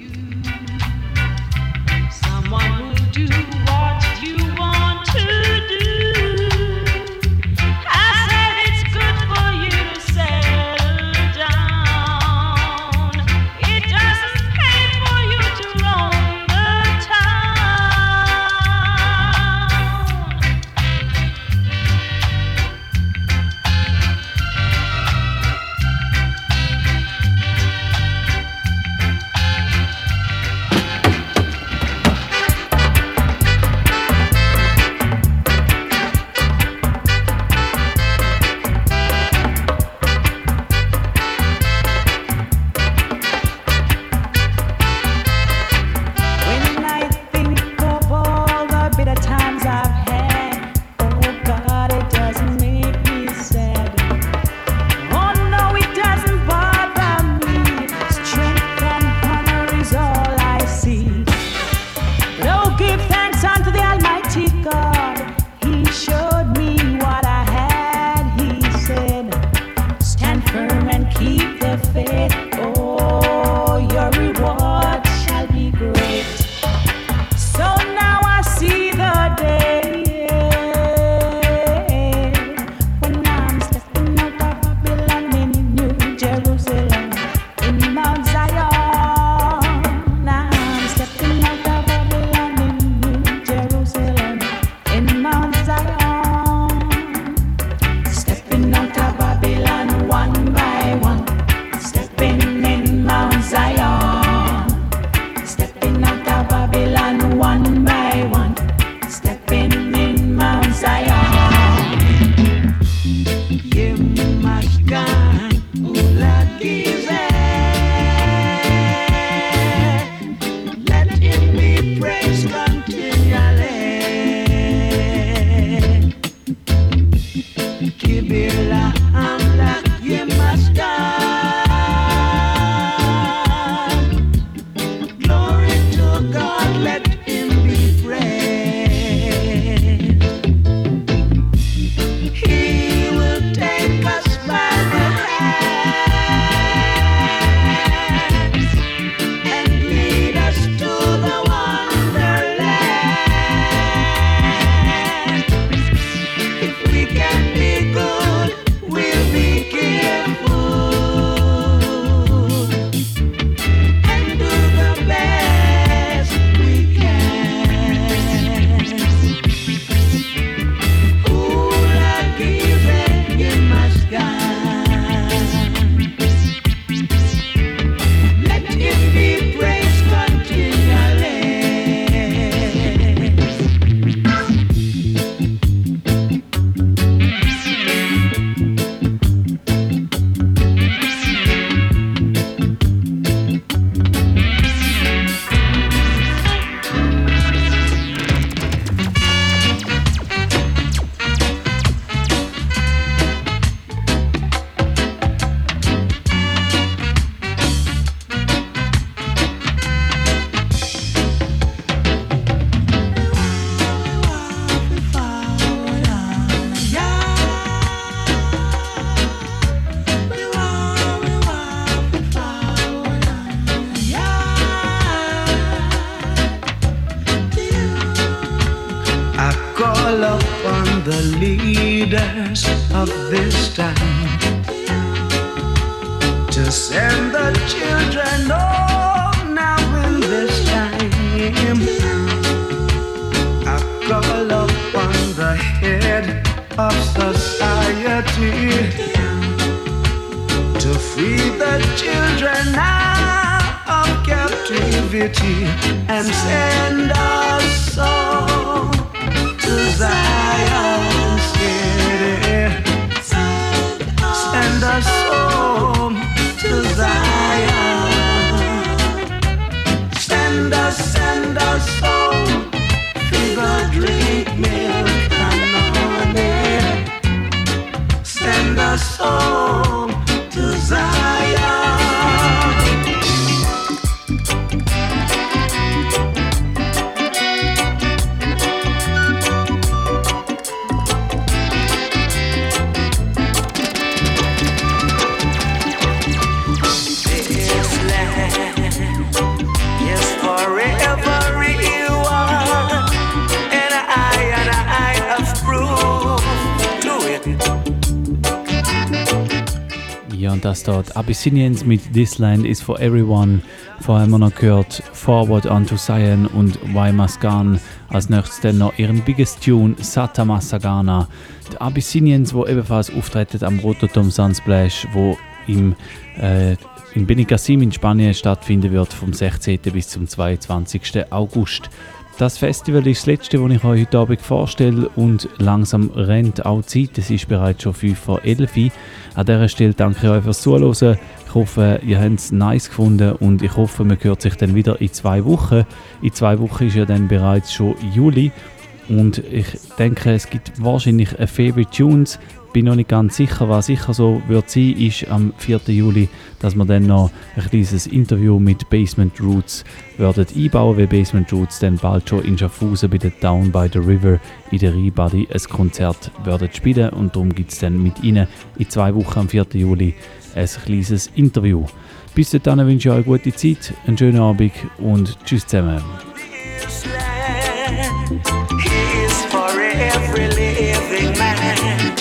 Abyssinians mit This Land is for Everyone. Vorher haben wir noch gehört Forward Unto Zion und Why Masgan. Als nächstes dann noch ihren biggest Tune Sata Masagana. Die Abyssinians, wo ebenfalls auftreten am Rototom Sunsplash, wo im, äh, in Benicassim in Spanien stattfinden wird vom 16. bis zum 22. August. Das Festival ist das letzte, das ich euch heute Abend vorstelle und langsam rennt auch Zeit. Es ist bereits schon 5 vor 11 Uhr. An dieser Stelle danke ich euch fürs Zuhören. Ich hoffe, ihr habt es nice gefunden und ich hoffe, man hört sich dann wieder in zwei Wochen. In zwei Wochen ist ja dann bereits schon Juli und ich denke, es gibt wahrscheinlich eine Favorite Tunes. Bin noch nicht ganz sicher, was sicher so wird sein, ist am 4. Juli, dass wir dann noch ein kleines Interview mit Basement Roots werden einbauen, weil Basement Roots dann bald schon in Schaffhausen bei der Down by the River in der Rheinbody ein Konzert werden spielen und darum gibt es dann mit ihnen in zwei Wochen am 4. Juli ein kleines Interview. Bis dahin wünsche ich euch eine gute Zeit, einen schönen Abend und tschüss zusammen. Every living man.